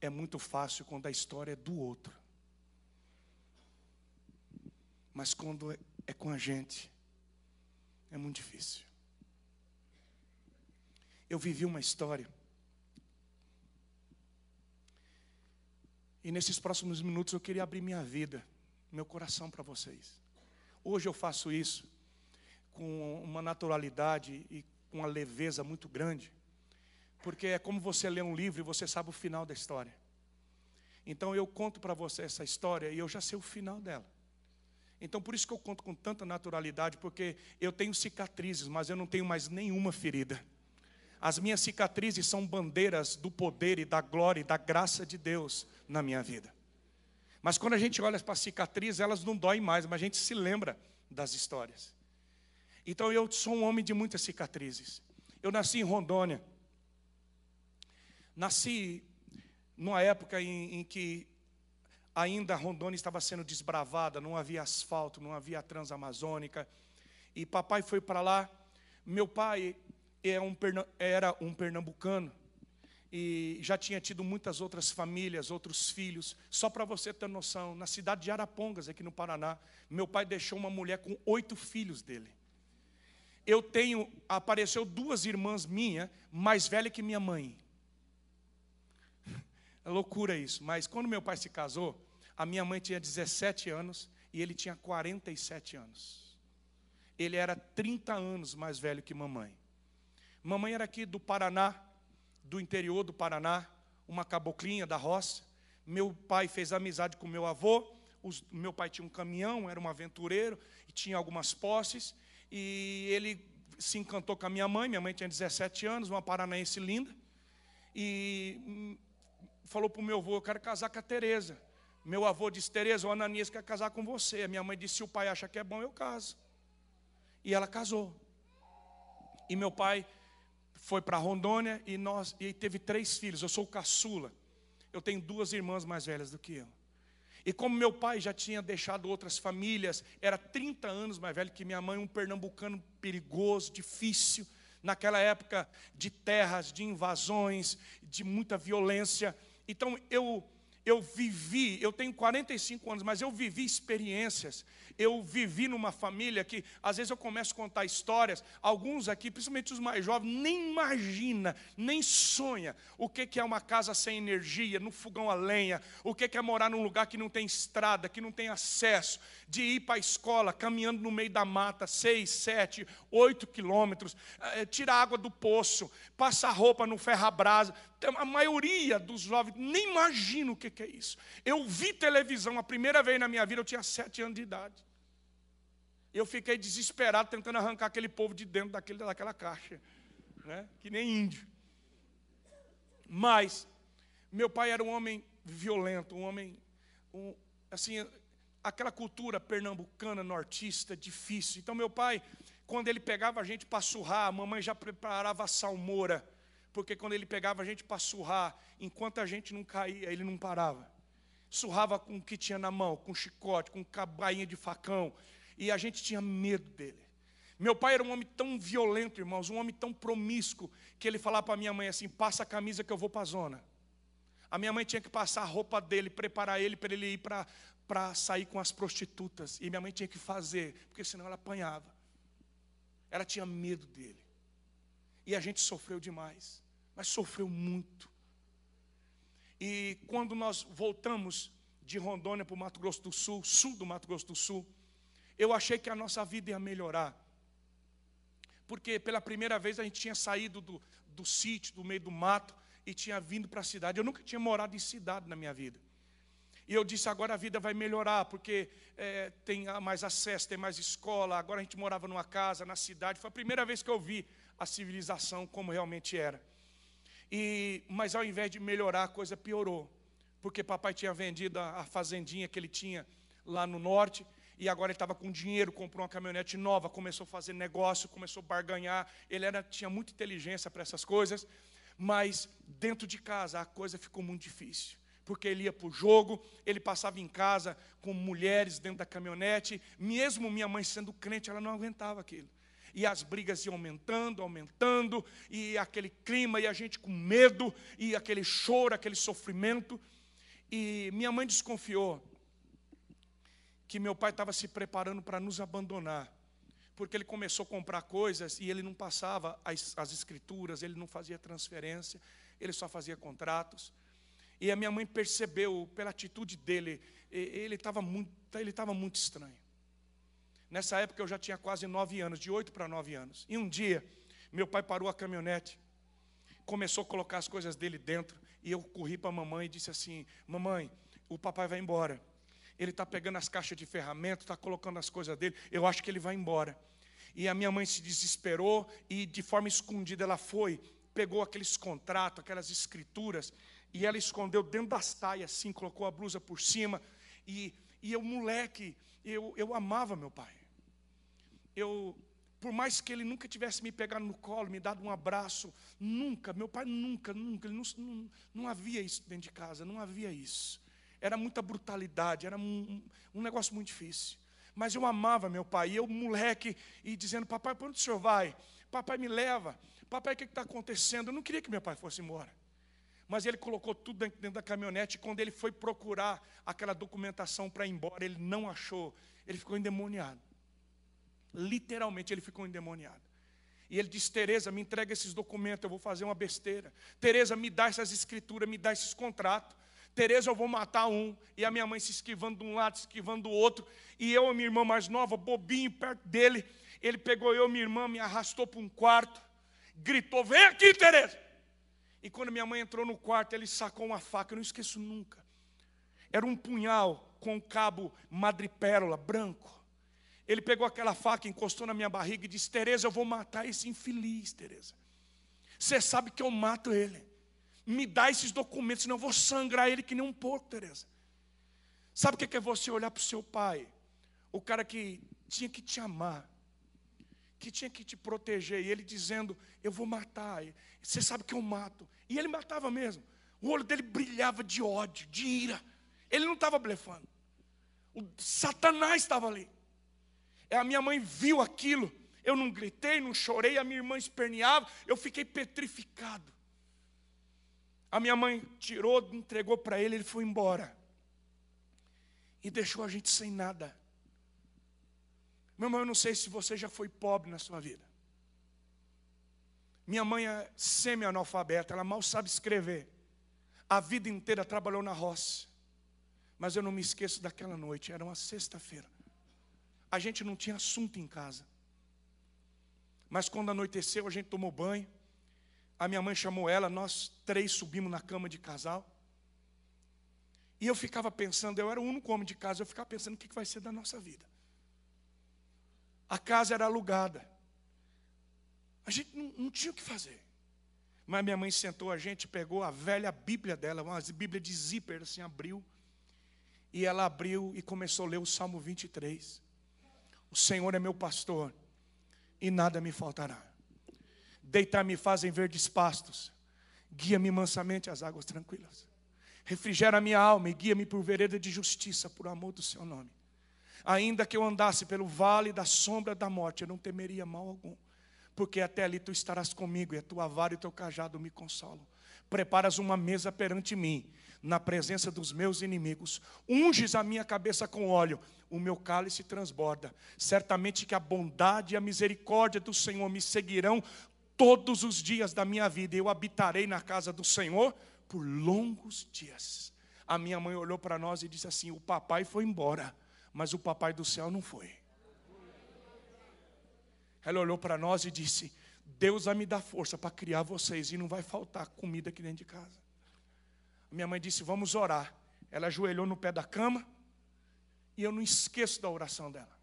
é muito fácil quando a história é do outro. Mas quando é, é com a gente, é muito difícil. Eu vivi uma história. E nesses próximos minutos eu queria abrir minha vida, meu coração para vocês. Hoje eu faço isso com uma naturalidade e com uma leveza muito grande, porque é como você lê um livro e você sabe o final da história. Então eu conto para você essa história e eu já sei o final dela. Então por isso que eu conto com tanta naturalidade, porque eu tenho cicatrizes, mas eu não tenho mais nenhuma ferida. As minhas cicatrizes são bandeiras do poder e da glória e da graça de Deus na minha vida. Mas quando a gente olha para cicatrizes, elas não doem mais, mas a gente se lembra das histórias. Então eu sou um homem de muitas cicatrizes. Eu nasci em Rondônia. Nasci numa época em, em que ainda Rondônia estava sendo desbravada, não havia asfalto, não havia transamazônica. E papai foi para lá. Meu pai é era um pernambucano e já tinha tido muitas outras famílias, outros filhos. Só para você ter noção, na cidade de Arapongas, aqui no Paraná, meu pai deixou uma mulher com oito filhos dele. Eu tenho, apareceu duas irmãs minhas, mais velha que minha mãe. É loucura isso, mas quando meu pai se casou, a minha mãe tinha 17 anos e ele tinha 47 anos. Ele era 30 anos mais velho que mamãe. Mamãe era aqui do Paraná, do interior do Paraná, uma caboclinha da roça. Meu pai fez amizade com meu avô. Os, meu pai tinha um caminhão, era um aventureiro e tinha algumas posses. E ele se encantou com a minha mãe. Minha mãe tinha 17 anos, uma paranaense linda. E falou para o meu avô: Eu quero casar com a Tereza. Meu avô disse: Tereza, o Ananias quer casar com você. A minha mãe disse: Se o pai acha que é bom, eu caso. E ela casou. E meu pai foi para Rondônia e nós e teve três filhos. Eu sou o caçula. Eu tenho duas irmãs mais velhas do que eu. E como meu pai já tinha deixado outras famílias, era 30 anos mais velho que minha mãe, um pernambucano perigoso, difícil, naquela época de terras, de invasões, de muita violência. Então eu eu vivi, eu tenho 45 anos, mas eu vivi experiências eu vivi numa família que, às vezes, eu começo a contar histórias. Alguns aqui, principalmente os mais jovens, nem imagina, nem sonha o que é uma casa sem energia, no fogão a lenha, o que é morar num lugar que não tem estrada, que não tem acesso, de ir para a escola caminhando no meio da mata, seis, sete, oito quilômetros, eh, tirar água do poço, passar roupa no ferrabrasa. A maioria dos jovens nem imagina o que é isso. Eu vi televisão a primeira vez na minha vida, eu tinha sete anos de idade. Eu fiquei desesperado tentando arrancar aquele povo de dentro daquele, daquela caixa, né? que nem índio. Mas, meu pai era um homem violento, um homem, um, assim, aquela cultura pernambucana, nortista, difícil. Então, meu pai, quando ele pegava a gente para surrar, a mamãe já preparava a salmoura, porque quando ele pegava a gente para surrar, enquanto a gente não caía, ele não parava. Surrava com o que tinha na mão, com chicote, com cabainha de facão e a gente tinha medo dele. Meu pai era um homem tão violento, irmãos, um homem tão promíscuo, que ele falava para minha mãe assim: passa a camisa que eu vou para a zona. A minha mãe tinha que passar a roupa dele, preparar ele para ele ir para sair com as prostitutas. E minha mãe tinha que fazer, porque senão ela apanhava. Ela tinha medo dele. E a gente sofreu demais, mas sofreu muito. E quando nós voltamos de Rondônia para o Mato Grosso do Sul, sul do Mato Grosso do Sul, eu achei que a nossa vida ia melhorar. Porque pela primeira vez a gente tinha saído do, do sítio, do meio do mato, e tinha vindo para a cidade. Eu nunca tinha morado em cidade na minha vida. E eu disse: agora a vida vai melhorar, porque é, tem mais acesso, tem mais escola. Agora a gente morava numa casa, na cidade. Foi a primeira vez que eu vi a civilização como realmente era. E, mas ao invés de melhorar, a coisa piorou. Porque papai tinha vendido a, fazendinha que ele tinha lá no norte e agora ele estava com dinheiro, comprou uma caminhonete nova, começou a fazer negócio, começou a barganhar. Ele era, tinha muita inteligência para essas coisas, mas dentro de casa a coisa ficou muito difícil. Porque ele ia para o jogo, ele passava em casa com mulheres dentro da caminhonete, mesmo minha mãe sendo crente, ela não aguentava aquilo. E as brigas iam aumentando, aumentando, e aquele clima, e a gente com medo, e aquele choro, aquele sofrimento. E minha mãe desconfiou que meu pai estava se preparando para nos abandonar, porque ele começou a comprar coisas e ele não passava as, as escrituras, ele não fazia transferência, ele só fazia contratos. E a minha mãe percebeu, pela atitude dele, ele estava muito, ele estava muito estranho. Nessa época eu já tinha quase nove anos, de oito para nove anos. E um dia, meu pai parou a caminhonete, começou a colocar as coisas dele dentro, e eu corri para a mamãe e disse assim: Mamãe, o papai vai embora. Ele está pegando as caixas de ferramenta, está colocando as coisas dele, eu acho que ele vai embora. E a minha mãe se desesperou e, de forma escondida, ela foi, pegou aqueles contratos, aquelas escrituras, e ela escondeu dentro das saias, assim, colocou a blusa por cima. E, e eu, moleque, eu, eu amava meu pai. Eu, por mais que ele nunca tivesse me pegado no colo, me dado um abraço, nunca, meu pai nunca, nunca, não, não, não havia isso dentro de casa, não havia isso. Era muita brutalidade, era um, um negócio muito difícil. Mas eu amava meu pai, e eu, moleque, e dizendo: Papai, para onde o senhor vai? Papai, me leva. Papai, o que está acontecendo? Eu não queria que meu pai fosse embora. Mas ele colocou tudo dentro da caminhonete. E quando ele foi procurar aquela documentação para ir embora, ele não achou. Ele ficou endemoniado. Literalmente, ele ficou endemoniado. E ele disse: Tereza, me entrega esses documentos, eu vou fazer uma besteira. Tereza, me dá essas escrituras, me dá esses contratos. Tereza, eu vou matar um. E a minha mãe se esquivando de um lado, se esquivando do outro. E eu, minha irmã mais nova, bobinho, perto dele. Ele pegou eu, minha irmã, me arrastou para um quarto. Gritou: Vem aqui, Tereza. E quando minha mãe entrou no quarto, ele sacou uma faca, eu não esqueço nunca. Era um punhal com cabo madrepérola, branco. Ele pegou aquela faca, encostou na minha barriga e disse: Tereza, eu vou matar esse infeliz, Tereza. Você sabe que eu mato ele. Me dá esses documentos, senão eu vou sangrar ele que nem um porco, Tereza. Sabe o que é você olhar para o seu pai? O cara que tinha que te amar, que tinha que te proteger, e ele dizendo: Eu vou matar. Você sabe que eu mato. E ele matava mesmo. O olho dele brilhava de ódio, de ira. Ele não estava blefando. O Satanás estava ali. A minha mãe viu aquilo. Eu não gritei, não chorei, a minha irmã esperneava, eu fiquei petrificado. A minha mãe tirou, entregou para ele, ele foi embora. E deixou a gente sem nada. Meu irmão, eu não sei se você já foi pobre na sua vida. Minha mãe é semi-analfabeta, ela mal sabe escrever. A vida inteira trabalhou na roça. Mas eu não me esqueço daquela noite, era uma sexta-feira. A gente não tinha assunto em casa. Mas quando anoiteceu, a gente tomou banho. A minha mãe chamou ela, nós três subimos na cama de casal. E eu ficava pensando, eu era o único homem de casa, eu ficava pensando o que vai ser da nossa vida. A casa era alugada. A gente não, não tinha o que fazer. Mas minha mãe sentou a gente, pegou a velha Bíblia dela, uma Bíblia de zíper, assim, abriu. E ela abriu e começou a ler o Salmo 23. O Senhor é meu pastor e nada me faltará. Deitar-me fazem verdes pastos, guia-me mansamente às águas tranquilas. Refrigera minha alma e guia-me por vereda de justiça, por amor do seu nome. Ainda que eu andasse pelo vale da sombra da morte, eu não temeria mal algum, porque até ali tu estarás comigo e a tua vara e o teu cajado me consolam. Preparas uma mesa perante mim, na presença dos meus inimigos. Unges a minha cabeça com óleo, o meu cálice transborda. Certamente que a bondade e a misericórdia do Senhor me seguirão todos os dias da minha vida eu habitarei na casa do Senhor por longos dias. A minha mãe olhou para nós e disse assim: O papai foi embora, mas o papai do céu não foi. Ela olhou para nós e disse: Deus vai me dar força para criar vocês e não vai faltar comida aqui dentro de casa. Minha mãe disse: Vamos orar. Ela ajoelhou no pé da cama e eu não esqueço da oração dela.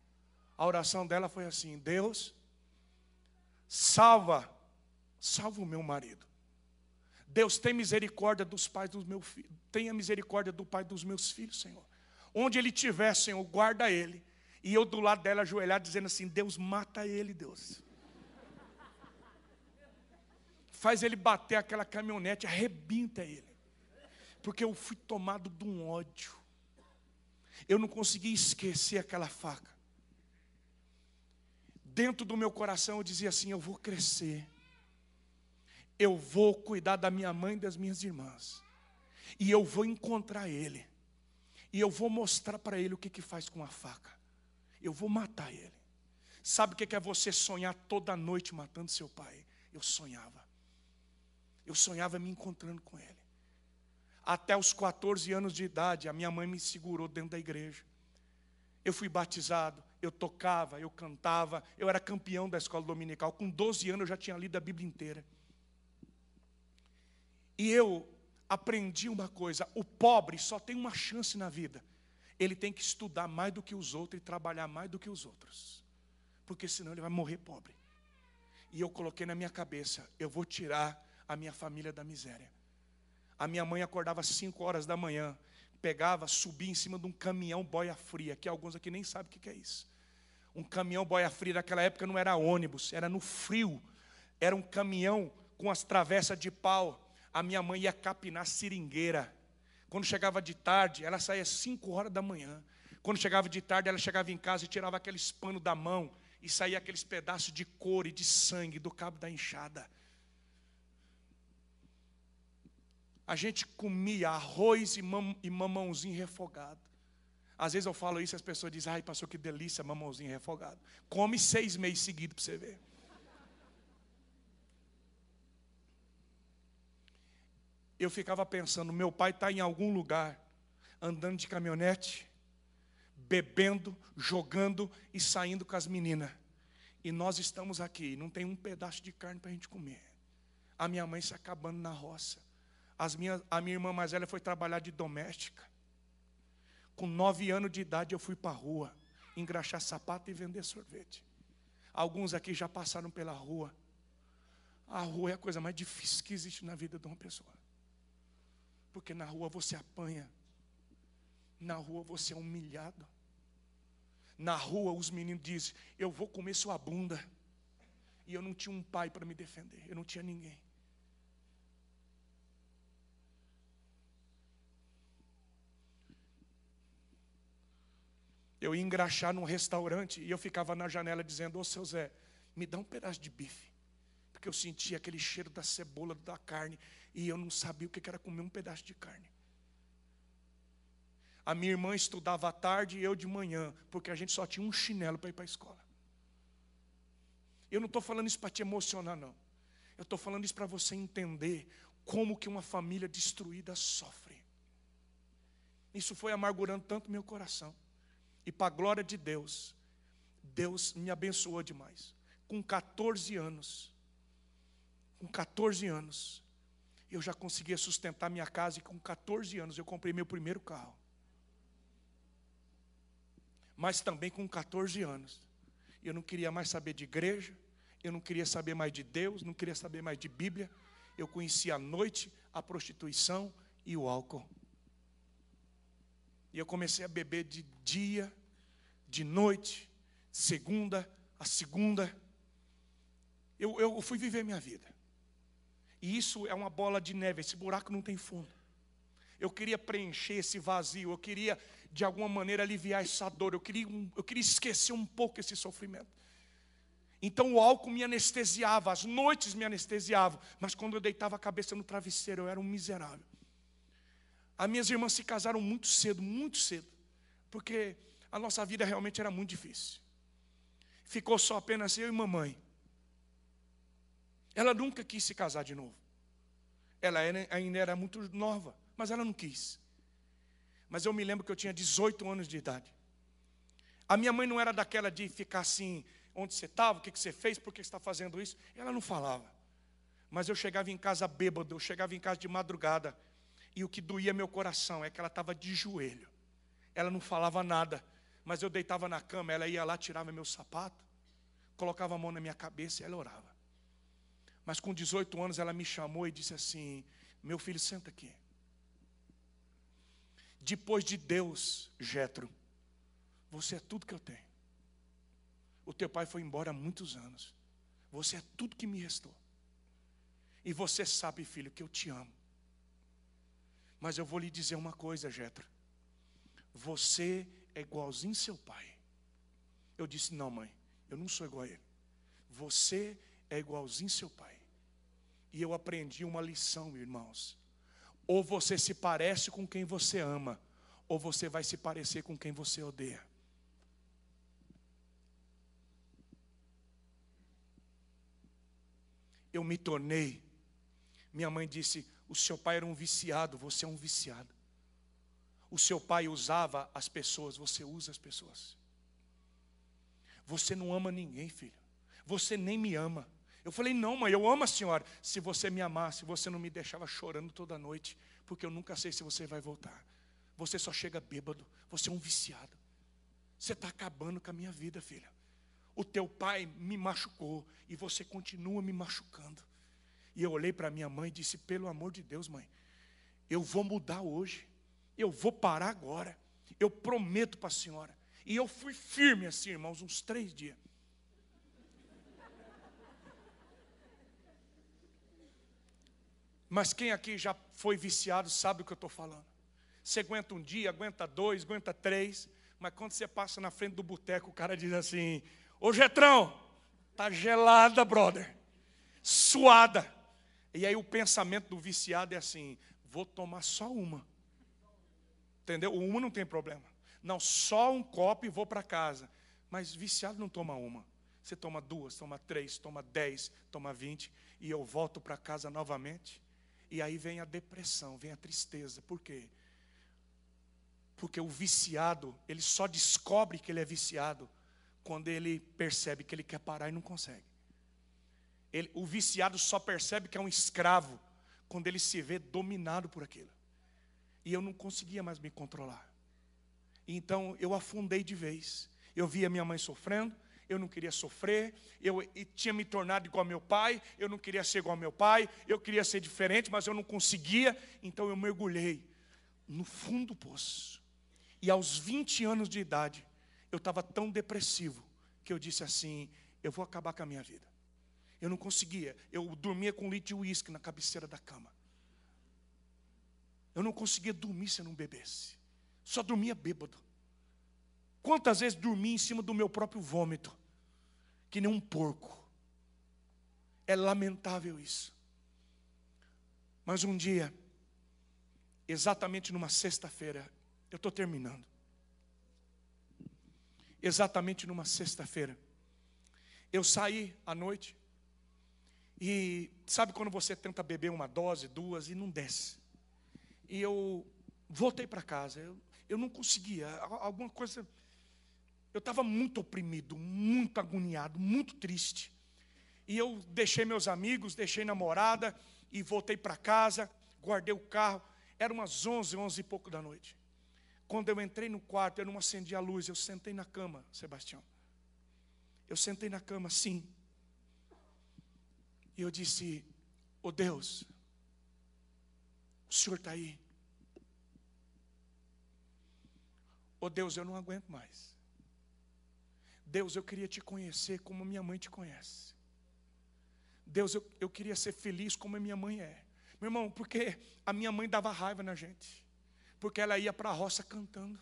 A oração dela foi assim: Deus, salva salva o meu marido. Deus tem misericórdia dos pais dos meus filhos. Tenha misericórdia do pai dos meus filhos, Senhor. Onde ele estiver, Senhor, guarda ele. E eu do lado dela ajoelhado dizendo assim: Deus mata ele, Deus. Faz ele bater aquela caminhonete, arrebenta ele. Porque eu fui tomado de um ódio. Eu não consegui esquecer aquela faca. Dentro do meu coração eu dizia assim: eu vou crescer eu vou cuidar da minha mãe e das minhas irmãs. E eu vou encontrar ele. E eu vou mostrar para ele o que, que faz com a faca. Eu vou matar ele. Sabe o que é você sonhar toda noite matando seu pai? Eu sonhava. Eu sonhava me encontrando com ele. Até os 14 anos de idade, a minha mãe me segurou dentro da igreja. Eu fui batizado, eu tocava, eu cantava, eu era campeão da escola dominical. Com 12 anos eu já tinha lido a Bíblia inteira. E eu aprendi uma coisa: o pobre só tem uma chance na vida. Ele tem que estudar mais do que os outros e trabalhar mais do que os outros. Porque senão ele vai morrer pobre. E eu coloquei na minha cabeça: eu vou tirar a minha família da miséria. A minha mãe acordava às 5 horas da manhã, pegava, subia em cima de um caminhão boia fria, que alguns aqui nem sabem o que é isso. Um caminhão boia fria naquela época não era ônibus, era no frio. Era um caminhão com as travessas de pau. A minha mãe ia capinar seringueira. Quando chegava de tarde, ela saía às 5 horas da manhã. Quando chegava de tarde, ela chegava em casa e tirava aqueles panos da mão e saía aqueles pedaços de couro e de sangue do cabo da enxada. A gente comia arroz e, mam, mamãozinho refogado. Às vezes eu falo isso e as pessoas dizem, ai, pastor, que delícia, mamãozinho refogado. Come seis meses seguidos para você ver. Eu ficava pensando, meu pai está em algum lugar, andando de caminhonete, bebendo, jogando e saindo com as meninas. E nós estamos aqui, não tem um pedaço de carne para a gente comer. A minha mãe se acabando na roça. As minha, a minha irmã mais velha foi trabalhar de doméstica. Com nove anos de idade eu fui para a rua, engraxar sapato e vender sorvete. Alguns aqui já passaram pela rua. A rua é a coisa mais difícil que existe na vida de uma pessoa. Porque na rua você apanha. Na rua você é humilhado. Na rua os meninos dizem: Eu vou comer sua bunda. E eu não tinha um pai para me defender, eu não tinha ninguém. Eu ia engraxar num restaurante e eu ficava na janela dizendo: Ô seu Zé, me dá um pedaço de bife. Porque eu sentia aquele cheiro da cebola, da carne, e eu não sabia o que era comer um pedaço de carne. A minha irmã estudava à tarde e eu de manhã, porque a gente só tinha um chinelo para ir para a escola. Eu não estou falando isso para te emocionar, não. Eu estou falando isso para você entender como que uma família destruída sofre. Isso foi amargurando tanto meu coração. E para a glória de Deus, Deus me abençoou demais. Com 14 anos, com 14 anos, eu já conseguia sustentar minha casa e com 14 anos eu comprei meu primeiro carro. Mas também com 14 anos, eu não queria mais saber de igreja, eu não queria saber mais de Deus, não queria saber mais de Bíblia. Eu conhecia a noite, a prostituição e o álcool. E eu comecei a beber de dia, de noite, segunda a segunda. Eu, eu fui viver minha vida. E isso é uma bola de neve, esse buraco não tem fundo. Eu queria preencher esse vazio, eu queria de alguma maneira aliviar essa dor, eu queria, eu queria esquecer um pouco esse sofrimento. Então o álcool me anestesiava, as noites me anestesiavam, mas quando eu deitava a cabeça no travesseiro, eu era um miserável. As minhas irmãs se casaram muito cedo, muito cedo, porque a nossa vida realmente era muito difícil. Ficou só apenas eu e mamãe. Ela nunca quis se casar de novo. Ela ainda era muito nova, mas ela não quis. Mas eu me lembro que eu tinha 18 anos de idade. A minha mãe não era daquela de ficar assim, onde você estava, o que você fez, por que você está fazendo isso. Ela não falava. Mas eu chegava em casa bêbado, eu chegava em casa de madrugada. E o que doía meu coração é que ela estava de joelho. Ela não falava nada. Mas eu deitava na cama, ela ia lá, tirava meu sapato, colocava a mão na minha cabeça e ela orava. Mas com 18 anos ela me chamou e disse assim: Meu filho, senta aqui. Depois de Deus, Jetro, você é tudo que eu tenho. O teu pai foi embora há muitos anos. Você é tudo que me restou. E você sabe, filho, que eu te amo. Mas eu vou lhe dizer uma coisa, Jetro. Você é igualzinho seu pai. Eu disse: Não, mãe, eu não sou igual a ele. Você é igualzinho seu pai. E eu aprendi uma lição, irmãos. Ou você se parece com quem você ama, ou você vai se parecer com quem você odeia. Eu me tornei Minha mãe disse: O seu pai era um viciado, você é um viciado. O seu pai usava as pessoas, você usa as pessoas. Você não ama ninguém, filho. Você nem me ama. Eu falei: Não, mãe, eu amo a senhora. Se você me amasse, você não me deixava chorando toda noite, porque eu nunca sei se você vai voltar. Você só chega bêbado, você é um viciado. Você está acabando com a minha vida, filha. O teu pai me machucou e você continua me machucando. E eu olhei para minha mãe e disse: Pelo amor de Deus, mãe, eu vou mudar hoje. Eu vou parar agora. Eu prometo para a senhora. E eu fui firme assim, irmãos, uns três dias. Mas quem aqui já foi viciado sabe o que eu estou falando. Você aguenta um dia, aguenta dois, aguenta três, mas quando você passa na frente do boteco, o cara diz assim: Ô Getrão, tá gelada, brother, suada. E aí o pensamento do viciado é assim: vou tomar só uma. Entendeu? Uma não tem problema. Não, só um copo e vou para casa. Mas viciado não toma uma. Você toma duas, toma três, toma dez, toma vinte. E eu volto para casa novamente. E aí vem a depressão, vem a tristeza. Por quê? Porque o viciado, ele só descobre que ele é viciado quando ele percebe que ele quer parar e não consegue. Ele, o viciado só percebe que é um escravo quando ele se vê dominado por aquilo. E eu não conseguia mais me controlar. Então eu afundei de vez. Eu via minha mãe sofrendo, eu não queria sofrer, eu tinha me tornado igual ao meu pai, eu não queria ser igual ao meu pai, eu queria ser diferente, mas eu não conseguia, então eu mergulhei no fundo do poço. E aos 20 anos de idade, eu estava tão depressivo que eu disse assim: eu vou acabar com a minha vida. Eu não conseguia. Eu dormia com litro de uísque na cabeceira da cama. Eu não conseguia dormir se eu não bebesse. Só dormia bêbado. Quantas vezes dormi em cima do meu próprio vômito? Que nem um porco. É lamentável isso. Mas um dia, exatamente numa sexta-feira, eu estou terminando. Exatamente numa sexta-feira, eu saí à noite, e sabe quando você tenta beber uma dose, duas e não desce? E eu voltei para casa, eu, eu não conseguia, alguma coisa. Eu estava muito oprimido, muito agoniado, muito triste. E eu deixei meus amigos, deixei namorada e voltei para casa, guardei o carro. Era umas 11, 11 e pouco da noite. Quando eu entrei no quarto, eu não acendi a luz, eu sentei na cama, Sebastião. Eu sentei na cama, sim. E eu disse: Oh Deus, o Senhor está aí. Oh Deus, eu não aguento mais. Deus, eu queria te conhecer como minha mãe te conhece. Deus, eu, eu queria ser feliz como a minha mãe é. Meu irmão, porque a minha mãe dava raiva na gente. Porque ela ia para a roça cantando.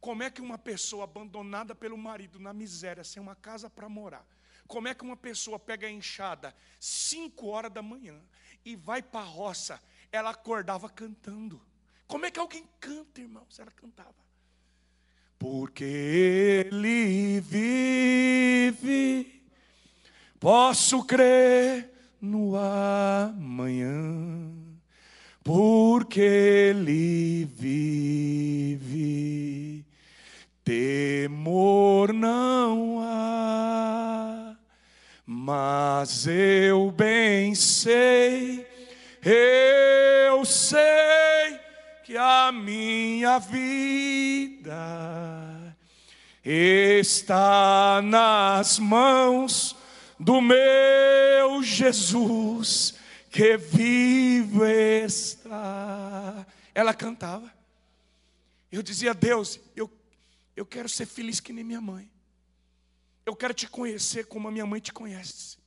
Como é que uma pessoa abandonada pelo marido na miséria, sem uma casa para morar, como é que uma pessoa pega a enxada 5 horas da manhã e vai para a roça? Ela acordava cantando. Como é que alguém canta, irmãos? Ela cantava. Porque ele vive, posso crer no amanhã. Porque ele vive, temor não há. Mas eu bem sei, eu sei que a minha vida está nas mãos do meu Jesus, que vivo está. Ela cantava. Eu dizia, Deus, eu, eu quero ser feliz que nem minha mãe. Eu quero te conhecer como a minha mãe te conhece.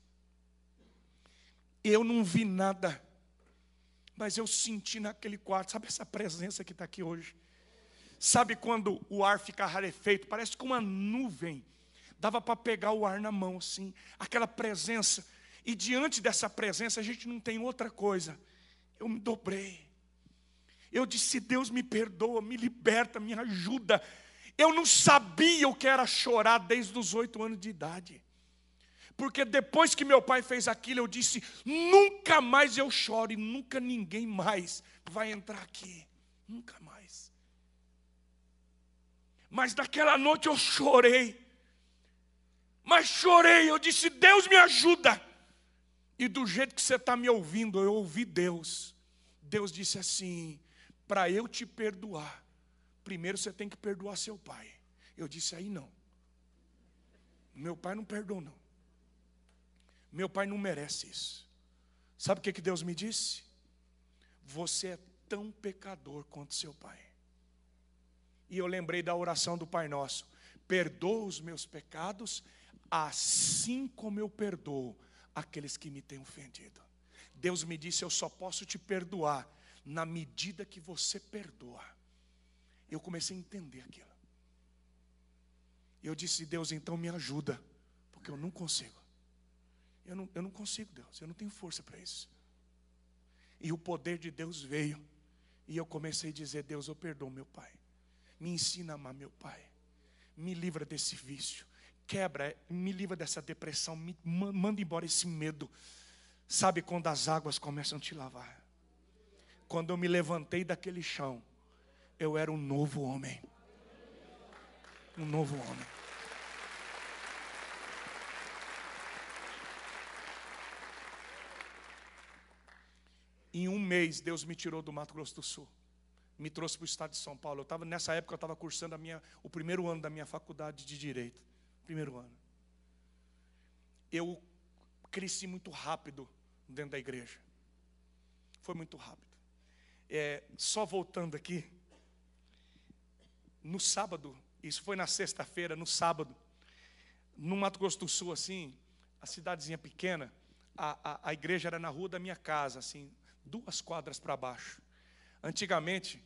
Eu não vi nada, mas eu senti naquele quarto, sabe essa presença que está aqui hoje? Sabe quando o ar fica rarefeito? Parece que uma nuvem. Dava para pegar o ar na mão, assim, aquela presença. E diante dessa presença, a gente não tem outra coisa. Eu me dobrei. Eu disse: Deus me perdoa, me liberta, me ajuda. Eu não sabia o que era chorar desde os oito anos de idade. Porque depois que meu pai fez aquilo, eu disse: nunca mais eu choro e nunca ninguém mais vai entrar aqui. Nunca mais. Mas naquela noite eu chorei. Mas chorei, eu disse: Deus me ajuda. E do jeito que você está me ouvindo, eu ouvi Deus. Deus disse assim: para eu te perdoar, primeiro você tem que perdoar seu pai. Eu disse: aí não. Meu pai não perdoou, não. Meu pai não merece isso. Sabe o que, que Deus me disse? Você é tão pecador quanto seu pai. E eu lembrei da oração do Pai Nosso: perdoa os meus pecados, assim como eu perdoo aqueles que me têm ofendido. Deus me disse: eu só posso te perdoar na medida que você perdoa. Eu comecei a entender aquilo. Eu disse: Deus, então me ajuda, porque eu não consigo. Eu não, eu não consigo, Deus, eu não tenho força para isso. E o poder de Deus veio, e eu comecei a dizer: Deus, eu perdoo meu pai, me ensina a amar meu pai, me livra desse vício, quebra, me livra dessa depressão, me manda embora esse medo. Sabe quando as águas começam a te lavar? Quando eu me levantei daquele chão, eu era um novo homem. Um novo homem. Em um mês, Deus me tirou do Mato Grosso do Sul. Me trouxe para o estado de São Paulo. Eu tava, nessa época eu estava cursando minha, o primeiro ano da minha faculdade de Direito. Primeiro ano. Eu cresci muito rápido dentro da igreja. Foi muito rápido. É, só voltando aqui, no sábado, isso foi na sexta-feira, no sábado, no Mato Grosso do Sul, assim, a cidadezinha pequena, a, a, a igreja era na rua da minha casa, assim, duas quadras para baixo. Antigamente,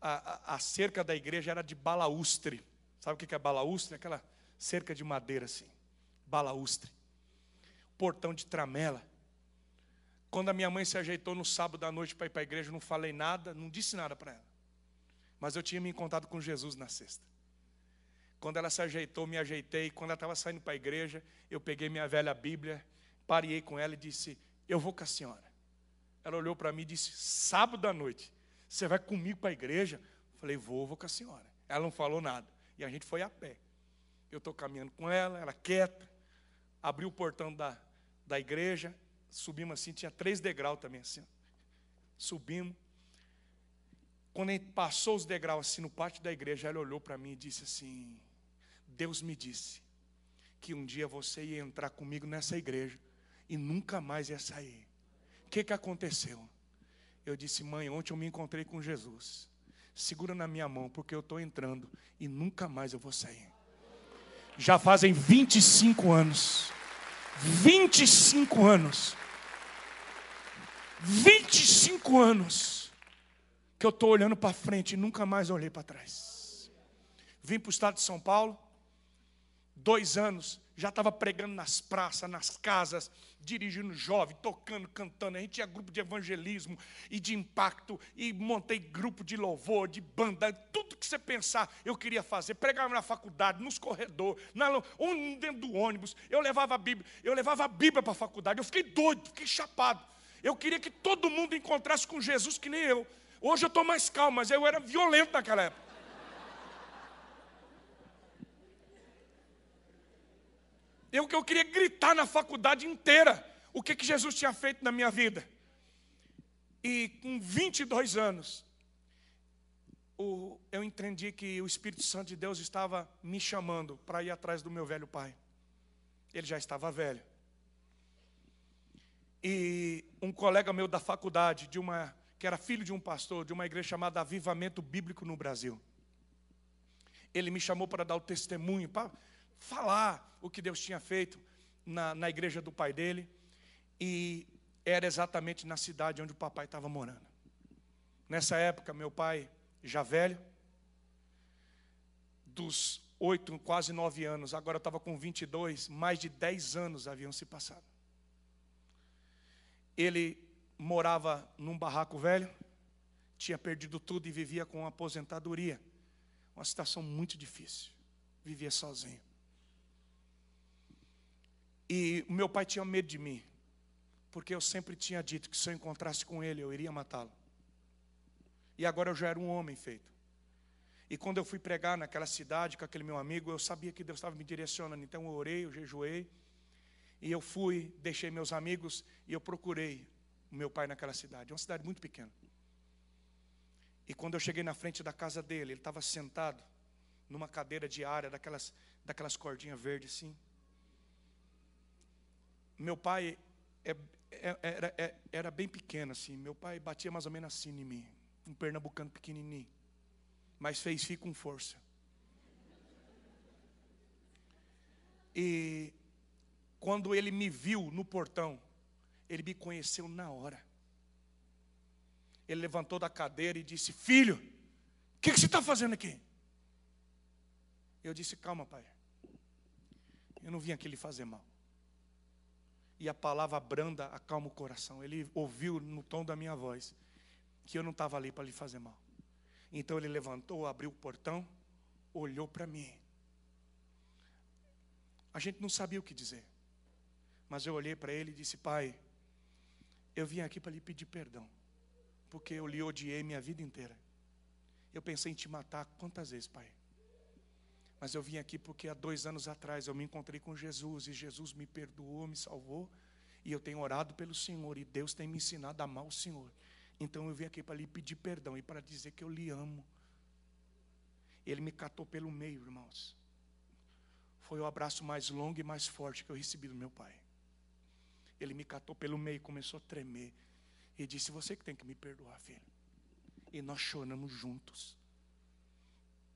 a, a, a, cerca da igreja era de balaustre. Sabe o que é balaustre? Aquela cerca de madeira assim. Balaustre. Portão de tramela. Quando a minha mãe se ajeitou no sábado à noite para ir para a igreja, eu não falei nada, não disse nada para ela. Mas eu tinha me encontrado com Jesus na sexta. Quando ela se ajeitou, me ajeitei. Quando ela estava saindo para a igreja, eu peguei minha velha Bíblia, parei com ela e disse: Eu vou com a senhora. Ela olhou para mim e disse: Sábado à noite, você vai comigo para a igreja? Eu falei: Vou, vou com a senhora. Ela não falou nada. E a gente foi a pé. Eu estou caminhando com ela, ela quieta. Abriu o portão da, da igreja, subimos assim, tinha três degraus também assim. Subimos. Quando gente passou os degraus assim no pátio da igreja, ela olhou para mim e disse assim: Deus me disse que um dia você ia entrar comigo nessa igreja e nunca mais ia sair que, que aconteceu? Eu disse, mãe, ontem eu me encontrei com Jesus. Segura na minha mão, porque eu estou entrando e nunca mais eu vou sair. Já fazem 25 anos. 25 anos. 25 anos que eu estou olhando para frente e nunca mais olhei para trás. Vim para o estado de São Paulo, dois anos, já estava pregando nas praças, nas casas, dirigindo jovem, tocando, cantando. A gente tinha grupo de evangelismo e de impacto, e montei grupo de louvor, de banda, tudo que você pensar eu queria fazer. Pregava na faculdade, nos corredores, dentro do ônibus. Eu levava a Bíblia, eu levava a Bíblia para a faculdade. Eu fiquei doido, fiquei chapado. Eu queria que todo mundo encontrasse com Jesus que nem eu. Hoje eu estou mais calmo, mas eu era violento naquela época. Eu que eu queria gritar na faculdade inteira o que, que Jesus tinha feito na minha vida. E com 22 anos, o, eu entendi que o Espírito Santo de Deus estava me chamando para ir atrás do meu velho pai. Ele já estava velho. E um colega meu da faculdade, de uma, que era filho de um pastor, de uma igreja chamada Avivamento Bíblico no Brasil. Ele me chamou para dar o testemunho, para falar o que Deus tinha feito na, na igreja do pai dele. E era exatamente na cidade onde o papai estava morando. Nessa época, meu pai, já velho, dos oito, quase nove anos, agora eu estava com 22, mais de dez anos haviam se passado. Ele morava num barraco velho, tinha perdido tudo e vivia com aposentadoria. Uma situação muito difícil. Vivia sozinho. E meu pai tinha medo de mim, porque eu sempre tinha dito que se eu encontrasse com ele, eu iria matá-lo. E agora eu já era um homem feito. E quando eu fui pregar naquela cidade com aquele meu amigo, eu sabia que Deus estava me direcionando. Então eu orei, eu jejuei. E eu fui, deixei meus amigos e eu procurei o meu pai naquela cidade. É uma cidade muito pequena. E quando eu cheguei na frente da casa dele, ele estava sentado numa cadeira de área, daquelas, daquelas cordinhas verdes assim. Meu pai é, é, era, é, era bem pequeno assim. Meu pai batia mais ou menos assim em mim. Um pernambucano pequenininho. Mas fez fi com força. E quando ele me viu no portão, ele me conheceu na hora. Ele levantou da cadeira e disse: Filho, o que, que você está fazendo aqui? Eu disse: Calma, pai. Eu não vim aqui lhe fazer mal. E a palavra branda acalma o coração. Ele ouviu no tom da minha voz que eu não estava ali para lhe fazer mal. Então ele levantou, abriu o portão, olhou para mim. A gente não sabia o que dizer. Mas eu olhei para ele e disse: Pai, eu vim aqui para lhe pedir perdão, porque eu lhe odiei minha vida inteira. Eu pensei em te matar quantas vezes, Pai? Mas eu vim aqui porque há dois anos atrás eu me encontrei com Jesus e Jesus me perdoou, me salvou. E eu tenho orado pelo Senhor e Deus tem me ensinado a amar o Senhor. Então eu vim aqui para lhe pedir perdão e para dizer que eu lhe amo. Ele me catou pelo meio, irmãos. Foi o abraço mais longo e mais forte que eu recebi do meu pai. Ele me catou pelo meio começou a tremer. E disse: Você que tem que me perdoar, filho. E nós choramos juntos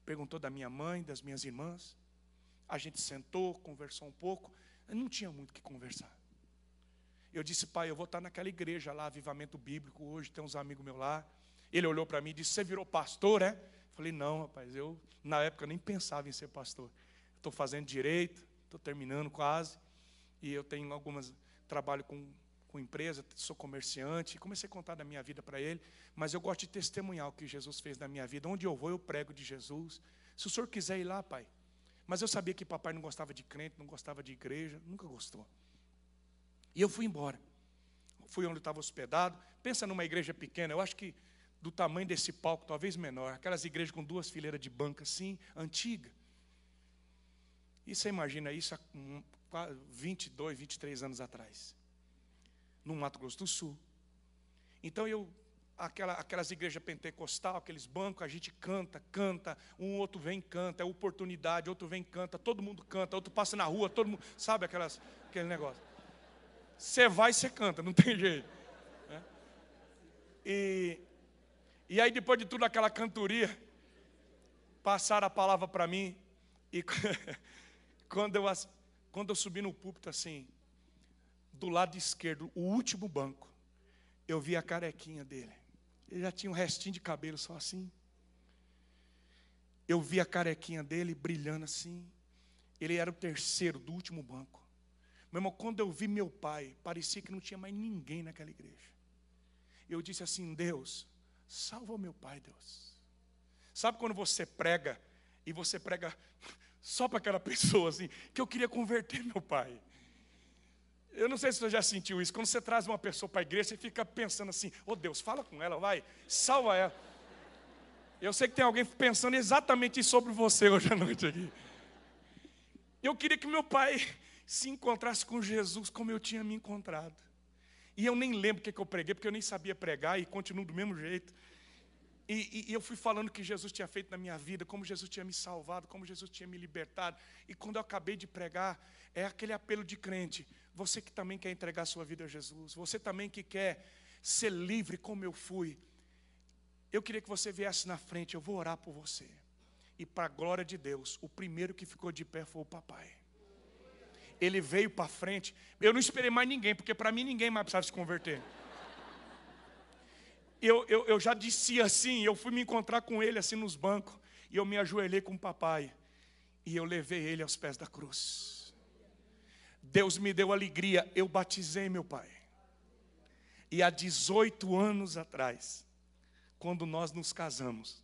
perguntou da minha mãe, das minhas irmãs. A gente sentou, conversou um pouco. Não tinha muito o que conversar. Eu disse, pai, eu vou estar naquela igreja lá, avivamento bíblico, hoje tem uns amigos meus lá. Ele olhou para mim e disse, você virou pastor, é? Falei, não, rapaz, eu na época nem pensava em ser pastor. Estou fazendo direito, estou terminando quase. E eu tenho algumas, trabalho com com empresa, sou comerciante, comecei a contar da minha vida para ele, mas eu gosto de testemunhar o que Jesus fez na minha vida. Onde eu vou, eu prego de Jesus. Se o senhor quiser ir lá, pai. Mas eu sabia que papai não gostava de crente, não gostava de igreja, nunca gostou. E eu fui embora. Fui onde estava hospedado. Pensa numa igreja pequena, eu acho que do tamanho desse palco, talvez menor. Aquelas igrejas com duas fileiras de banca assim, antiga. E você imagina isso 22, 23 anos atrás no Mato Grosso do Sul. Então eu, aquela, aquelas igrejas pentecostal, aqueles bancos, a gente canta, canta, um outro vem canta, é oportunidade, outro vem canta, todo mundo canta, outro passa na rua, todo mundo, sabe aquelas, aquele negócio. Você vai e você canta, não tem jeito. Né? E, e aí depois de tudo aquela cantoria, passaram a palavra para mim, e quando eu, quando eu subi no púlpito assim, do lado esquerdo, o último banco, eu vi a carequinha dele. Ele já tinha um restinho de cabelo só assim. Eu vi a carequinha dele brilhando assim. Ele era o terceiro do último banco. Meu irmão, quando eu vi meu pai, parecia que não tinha mais ninguém naquela igreja. Eu disse assim: Deus, salva o meu pai, Deus. Sabe quando você prega e você prega só para aquela pessoa assim, que eu queria converter meu pai. Eu não sei se você já sentiu isso. Quando você traz uma pessoa para a igreja, você fica pensando assim: oh Deus, fala com ela, vai, salva ela. Eu sei que tem alguém pensando exatamente sobre você hoje à noite aqui. Eu queria que meu pai se encontrasse com Jesus como eu tinha me encontrado. E eu nem lembro o que, que eu preguei, porque eu nem sabia pregar e continuo do mesmo jeito. E, e, e, eu fui falando o que Jesus tinha feito na minha vida, como Jesus tinha me salvado, como Jesus tinha me libertado. E quando eu acabei de pregar, é aquele apelo de crente. Você que também quer entregar sua vida a Jesus, você também que quer ser livre como eu fui. Eu queria que você viesse na frente, eu vou orar por você. E para a glória de Deus, o primeiro que ficou de pé foi o papai. Ele veio para frente. Eu não esperei mais ninguém, porque para mim ninguém mais precisava se converter. Eu, eu, eu já disse assim, eu fui me encontrar com ele assim nos bancos, e eu me ajoelhei com o papai, e eu levei ele aos pés da cruz. Deus me deu alegria, eu batizei meu pai. E há 18 anos atrás, quando nós nos casamos,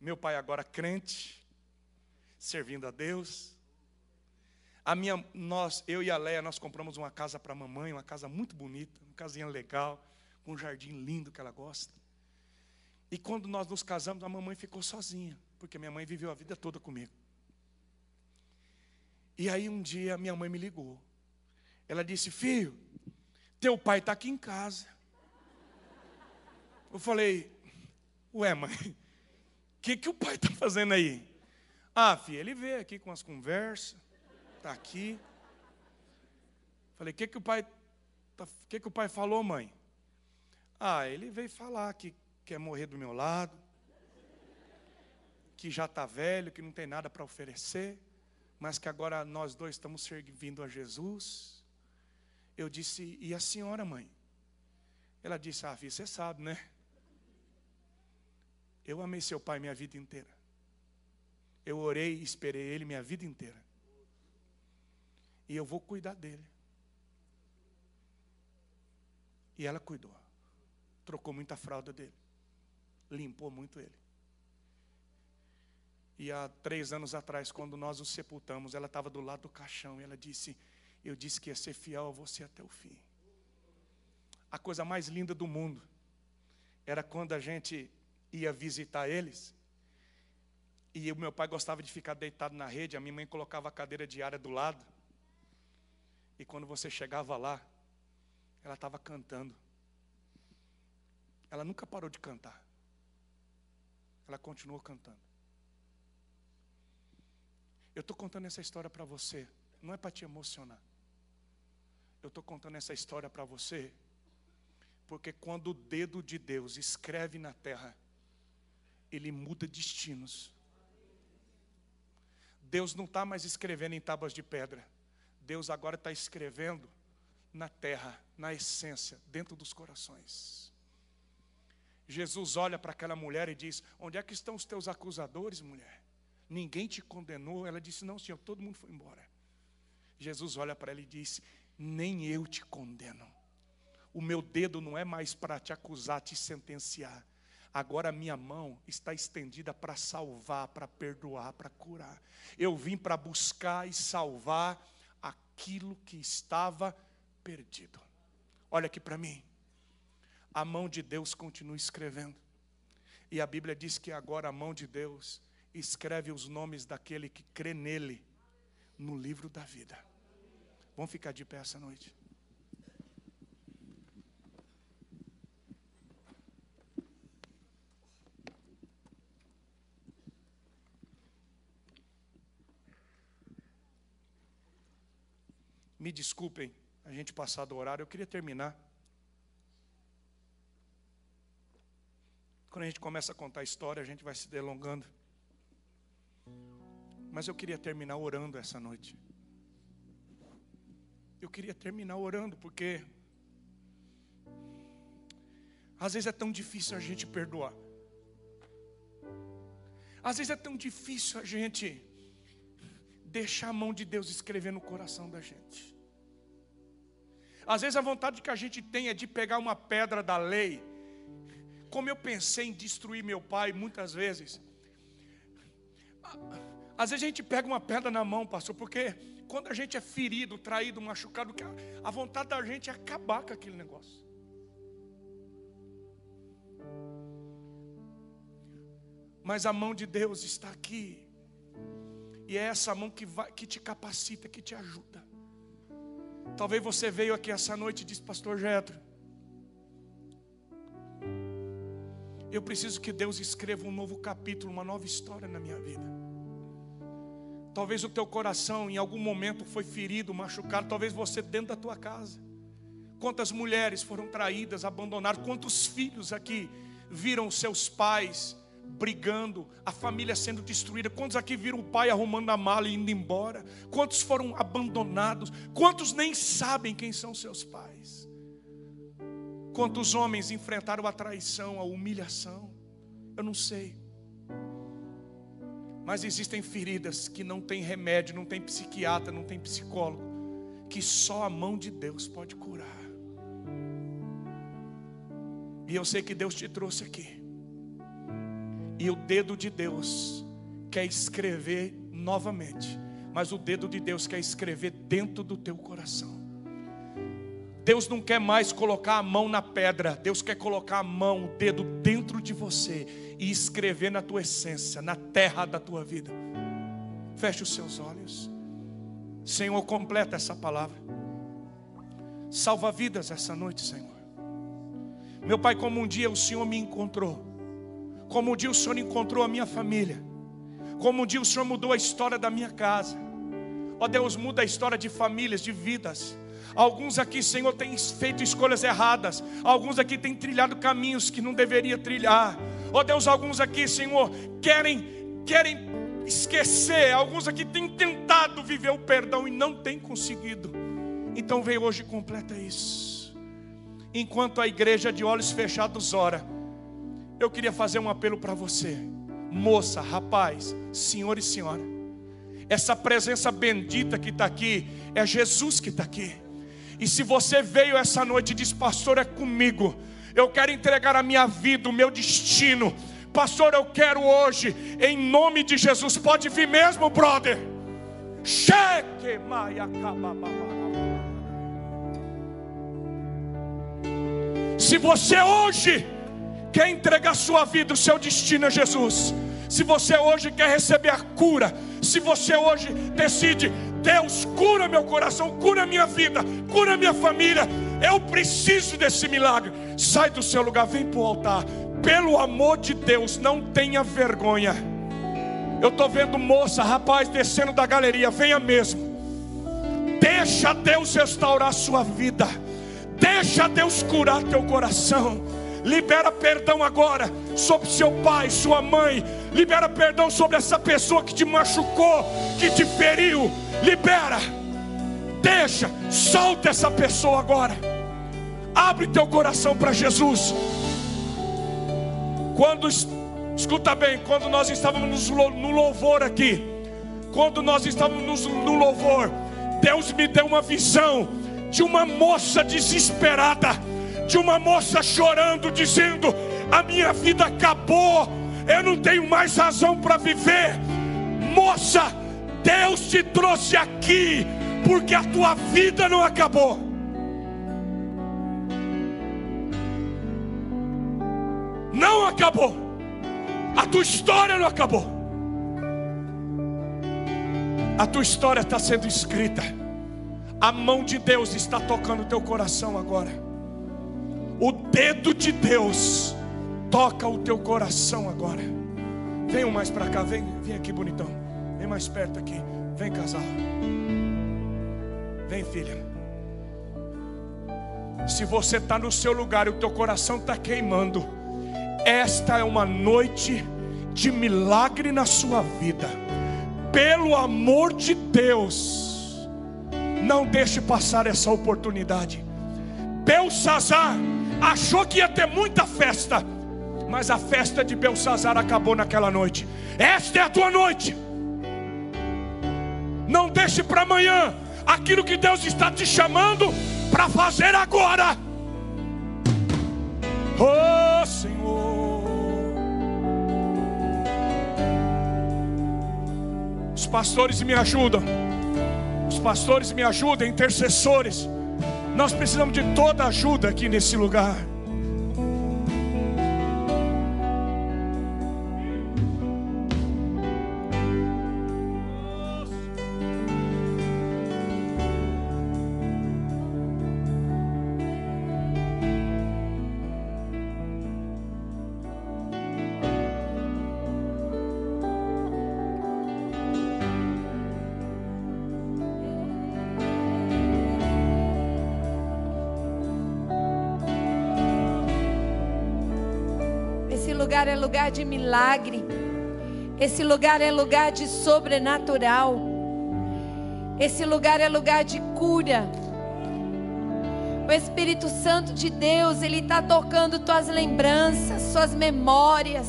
meu pai agora crente, servindo a Deus, A minha, nós, eu e a Leia, nós compramos uma casa para a mamãe, uma casa muito bonita, uma casinha legal, um jardim lindo que ela gosta. E quando nós nos casamos, a mamãe ficou sozinha, porque minha mãe viveu a vida toda comigo. E aí um dia minha mãe me ligou. Ela disse: Filho, teu pai está aqui em casa. Eu falei: Ué, mãe, o que, que o pai está fazendo aí? Ah, filho, ele veio aqui com as conversas, está aqui. Falei: O que, que o pai. Tá, que, que o pai falou, mãe? Ah, ele veio falar que quer morrer do meu lado, que já está velho, que não tem nada para oferecer, mas que agora nós dois estamos servindo a Jesus. Eu disse, e a senhora, mãe? Ela disse, ah, filho, você sabe, né? Eu amei seu pai minha vida inteira. Eu orei e esperei ele minha vida inteira. E eu vou cuidar dele. E ela cuidou. Trocou muita fralda dele. Limpou muito ele. E há três anos atrás, quando nós o sepultamos, ela estava do lado do caixão e ela disse: Eu disse que ia ser fiel a você até o fim. A coisa mais linda do mundo era quando a gente ia visitar eles. E o meu pai gostava de ficar deitado na rede, a minha mãe colocava a cadeira diária do lado. E quando você chegava lá, ela estava cantando. Ela nunca parou de cantar. Ela continuou cantando. Eu estou contando essa história para você, não é para te emocionar. Eu estou contando essa história para você, porque quando o dedo de Deus escreve na terra, ele muda destinos. Deus não está mais escrevendo em tábuas de pedra, Deus agora está escrevendo na terra, na essência, dentro dos corações. Jesus olha para aquela mulher e diz: Onde é que estão os teus acusadores, mulher? Ninguém te condenou? Ela disse: Não, Senhor, todo mundo foi embora. Jesus olha para ela e diz: Nem eu te condeno. O meu dedo não é mais para te acusar, te sentenciar. Agora minha mão está estendida para salvar, para perdoar, para curar. Eu vim para buscar e salvar aquilo que estava perdido. Olha aqui para mim a mão de Deus continua escrevendo. E a Bíblia diz que agora a mão de Deus escreve os nomes daquele que crê nele no livro da vida. Vamos ficar de pé essa noite. Me desculpem a gente passar do horário, eu queria terminar. Quando a gente começa a contar a história, a gente vai se delongando. Mas eu queria terminar orando essa noite. Eu queria terminar orando, porque às vezes é tão difícil a gente perdoar. Às vezes é tão difícil a gente deixar a mão de Deus escrever no coração da gente. Às vezes a vontade que a gente tem é de pegar uma pedra da lei como eu pensei em destruir meu pai muitas vezes. Às vezes a gente pega uma pedra na mão, pastor, porque quando a gente é ferido, traído, machucado, a vontade da gente é acabar com aquele negócio. Mas a mão de Deus está aqui. E é essa mão que, vai, que te capacita, que te ajuda. Talvez você veio aqui essa noite e disse, Pastor Getro, Eu preciso que Deus escreva um novo capítulo, uma nova história na minha vida. Talvez o teu coração em algum momento foi ferido, machucado, talvez você dentro da tua casa. Quantas mulheres foram traídas, abandonadas, quantos filhos aqui viram seus pais brigando, a família sendo destruída. Quantos aqui viram o pai arrumando a mala e indo embora? Quantos foram abandonados? Quantos nem sabem quem são seus pais? Quantos homens enfrentaram a traição, a humilhação? Eu não sei. Mas existem feridas que não tem remédio, não tem psiquiatra, não tem psicólogo, que só a mão de Deus pode curar. E eu sei que Deus te trouxe aqui. E o dedo de Deus quer escrever novamente mas o dedo de Deus quer escrever dentro do teu coração. Deus não quer mais colocar a mão na pedra, Deus quer colocar a mão, o dedo dentro de você e escrever na tua essência, na terra da tua vida. Feche os seus olhos. Senhor, completa essa palavra. Salva vidas essa noite, Senhor. Meu Pai, como um dia o Senhor me encontrou, como um dia o Senhor encontrou a minha família, como um dia o Senhor mudou a história da minha casa. Ó Deus, muda a história de famílias, de vidas. Alguns aqui, Senhor, têm feito escolhas erradas. Alguns aqui têm trilhado caminhos que não deveria trilhar. Ó Deus, alguns aqui, Senhor, querem querem esquecer. Alguns aqui têm tentado viver o perdão e não têm conseguido. Então vem hoje e completa isso. Enquanto a igreja de olhos fechados ora, eu queria fazer um apelo para você, moça, rapaz, senhor e senhora. Essa presença bendita que está aqui é Jesus que está aqui. E se você veio essa noite e diz, pastor, é comigo, eu quero entregar a minha vida, o meu destino, pastor, eu quero hoje, em nome de Jesus, pode vir mesmo, brother. Cheque, maia, Se você hoje quer entregar sua vida, o seu destino a Jesus, se você hoje quer receber a cura, se você hoje decide, Deus, cura meu coração, cura minha vida, cura minha família, eu preciso desse milagre. Sai do seu lugar, vem para o altar. Pelo amor de Deus, não tenha vergonha. Eu estou vendo moça, rapaz, descendo da galeria, venha mesmo. Deixa Deus restaurar sua vida. Deixa Deus curar teu coração. Libera perdão agora sobre seu pai, sua mãe. Libera perdão sobre essa pessoa que te machucou, que te feriu. Libera. Deixa, solta essa pessoa agora. Abre teu coração para Jesus. Quando escuta bem, quando nós estávamos no louvor aqui, quando nós estávamos no louvor, Deus me deu uma visão de uma moça desesperada de uma moça chorando, dizendo: A minha vida acabou, eu não tenho mais razão para viver. Moça, Deus te trouxe aqui, porque a tua vida não acabou. Não acabou, a tua história não acabou. A tua história está sendo escrita. A mão de Deus está tocando o teu coração agora. O dedo de Deus toca o teu coração agora. Venham mais para cá, vem, vem aqui bonitão. Vem mais perto aqui. Vem casal. Vem filha. Se você está no seu lugar e o teu coração está queimando, esta é uma noite de milagre na sua vida. Pelo amor de Deus, não deixe passar essa oportunidade. Belsazar achou que ia ter muita festa, mas a festa de Belsazar acabou naquela noite. Esta é a tua noite. Não deixe para amanhã aquilo que Deus está te chamando para fazer agora. Oh Senhor. Os pastores me ajudam. Os pastores me ajudam, intercessores. Nós precisamos de toda ajuda aqui nesse lugar. Lugar de milagre. Esse lugar é lugar de sobrenatural. Esse lugar é lugar de cura. O Espírito Santo de Deus, Ele está tocando tuas lembranças, suas memórias,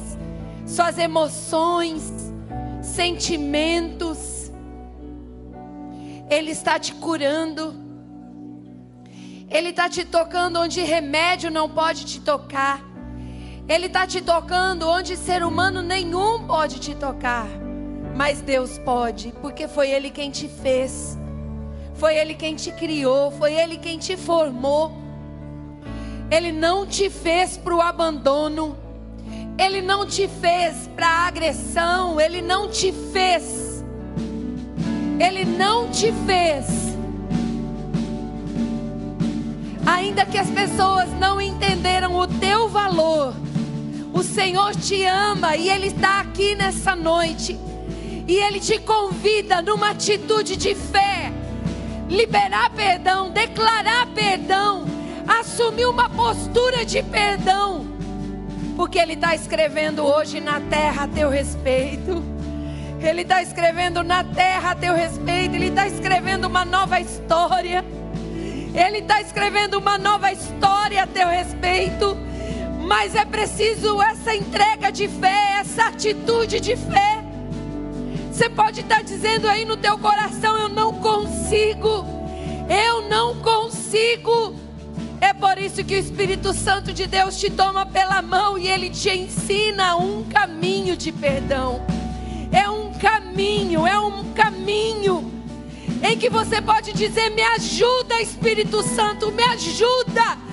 suas emoções, sentimentos. Ele está te curando. Ele está te tocando onde remédio não pode te tocar. Ele está te tocando onde ser humano nenhum pode te tocar. Mas Deus pode, porque foi Ele quem te fez, foi Ele quem te criou, foi Ele quem te formou. Ele não te fez para o abandono, Ele não te fez para a agressão, Ele não te fez, Ele não te fez. Ainda que as pessoas não entenderam o teu valor, o Senhor te ama e Ele está aqui nessa noite. E Ele te convida numa atitude de fé, liberar perdão, declarar perdão, assumir uma postura de perdão, porque Ele está escrevendo hoje na terra a teu respeito. Ele está escrevendo na terra a teu respeito, Ele está escrevendo uma nova história. Ele está escrevendo uma nova história a teu respeito. Mas é preciso essa entrega de fé, essa atitude de fé. Você pode estar dizendo aí no teu coração: Eu não consigo, eu não consigo. É por isso que o Espírito Santo de Deus te toma pela mão e ele te ensina um caminho de perdão. É um caminho, é um caminho em que você pode dizer: Me ajuda, Espírito Santo, me ajuda.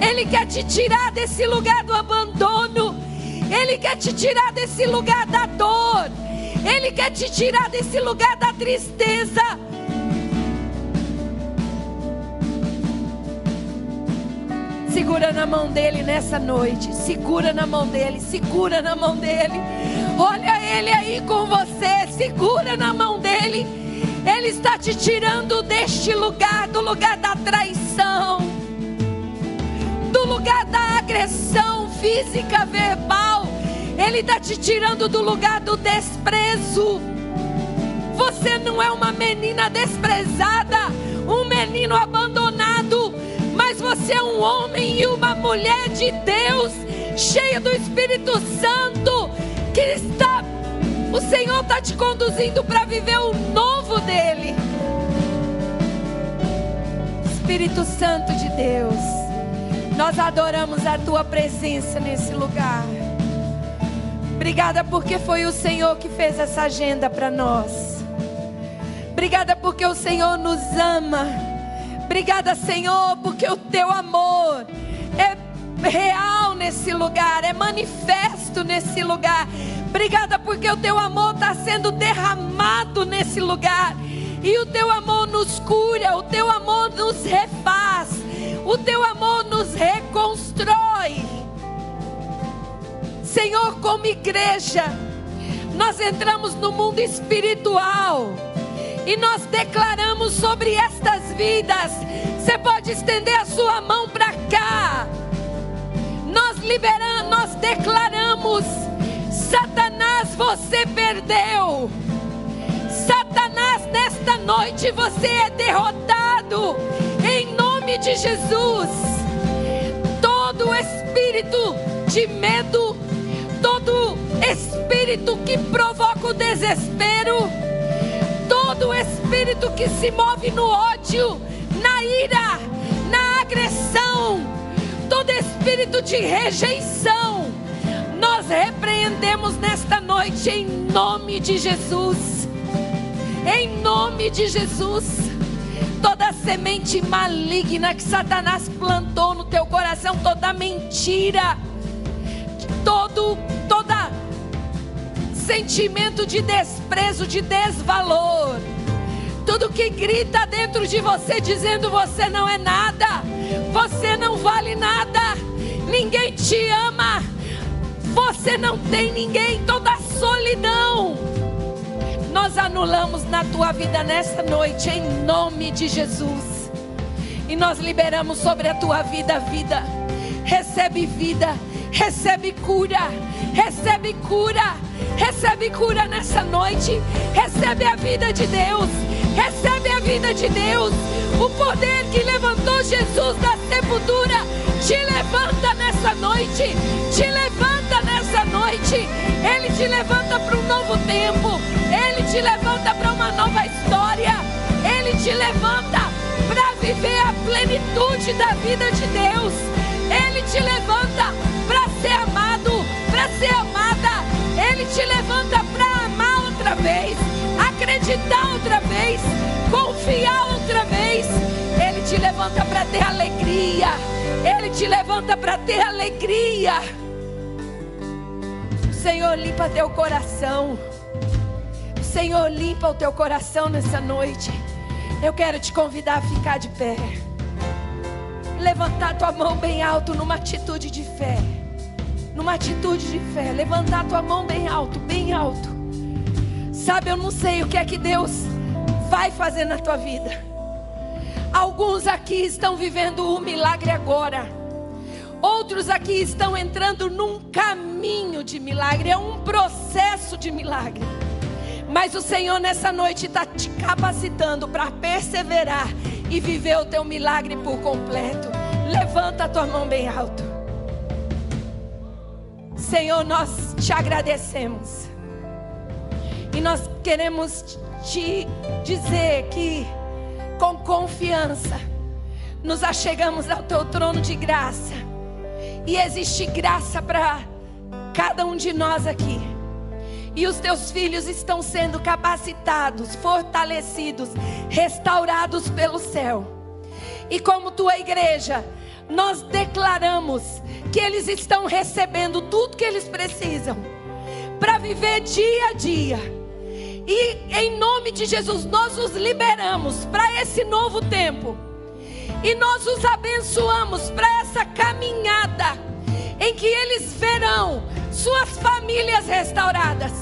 Ele quer te tirar desse lugar do abandono. Ele quer te tirar desse lugar da dor. Ele quer te tirar desse lugar da tristeza. Segura na mão dele nessa noite. Segura na mão dele. Segura na mão dele. Olha ele aí com você. Segura na mão dele. Ele está te tirando deste lugar, do lugar da traição lugar da agressão física, verbal. Ele está te tirando do lugar do desprezo. Você não é uma menina desprezada, um menino abandonado, mas você é um homem e uma mulher de Deus, cheia do Espírito Santo, que está. O Senhor está te conduzindo para viver o novo dele. Espírito Santo de Deus. Nós adoramos a tua presença nesse lugar. Obrigada porque foi o Senhor que fez essa agenda para nós. Obrigada porque o Senhor nos ama. Obrigada, Senhor, porque o teu amor é real nesse lugar, é manifesto nesse lugar. Obrigada porque o teu amor está sendo derramado nesse lugar. E o teu amor nos cura, o teu amor nos refaz. O teu amor nos reconstrói. Senhor, como igreja, nós entramos no mundo espiritual e nós declaramos sobre estas vidas. Você pode estender a sua mão para cá. Nós liberamos, nós declaramos: Satanás, você perdeu. Satanás, nesta noite você é derrotado. Em nome de Jesus. Todo espírito de medo, todo espírito que provoca o desespero, todo espírito que se move no ódio, na ira, na agressão, todo espírito de rejeição, nós repreendemos nesta noite em nome de Jesus. Em nome de Jesus toda semente maligna que Satanás plantou no teu coração, toda mentira, todo toda sentimento de desprezo, de desvalor, tudo que grita dentro de você dizendo você não é nada, você não vale nada, ninguém te ama, você não tem ninguém, toda solidão nós anulamos na tua vida nesta noite, em nome de Jesus. E nós liberamos sobre a tua vida vida. Recebe vida, recebe cura, recebe cura, recebe cura nessa noite. Recebe a vida de Deus, recebe a vida de Deus. O poder que levantou Jesus da sepultura te levanta nessa noite, te levanta nessa noite. Ele te levanta para um novo tempo. Te levanta para uma nova história. Ele te levanta para viver a plenitude da vida de Deus. Ele te levanta para ser amado, para ser amada. Ele te levanta para amar outra vez. acreditar outra vez, confiar outra vez. Ele te levanta para ter alegria. Ele te levanta para ter alegria. O Senhor limpa teu coração. Senhor limpa o teu coração nessa noite. Eu quero te convidar a ficar de pé. Levantar tua mão bem alto numa atitude de fé. Numa atitude de fé. Levantar tua mão bem alto, bem alto. Sabe, eu não sei o que é que Deus vai fazer na tua vida. Alguns aqui estão vivendo um milagre agora. Outros aqui estão entrando num caminho de milagre, é um processo de milagre. Mas o Senhor nessa noite está te capacitando para perseverar e viver o teu milagre por completo. Levanta a tua mão bem alto. Senhor, nós te agradecemos. E nós queremos te dizer que, com confiança, nos achegamos ao teu trono de graça. E existe graça para cada um de nós aqui. E os teus filhos estão sendo capacitados, fortalecidos, restaurados pelo céu. E como tua igreja, nós declaramos que eles estão recebendo tudo que eles precisam para viver dia a dia. E em nome de Jesus, nós os liberamos para esse novo tempo. E nós os abençoamos para essa caminhada em que eles verão suas famílias restauradas,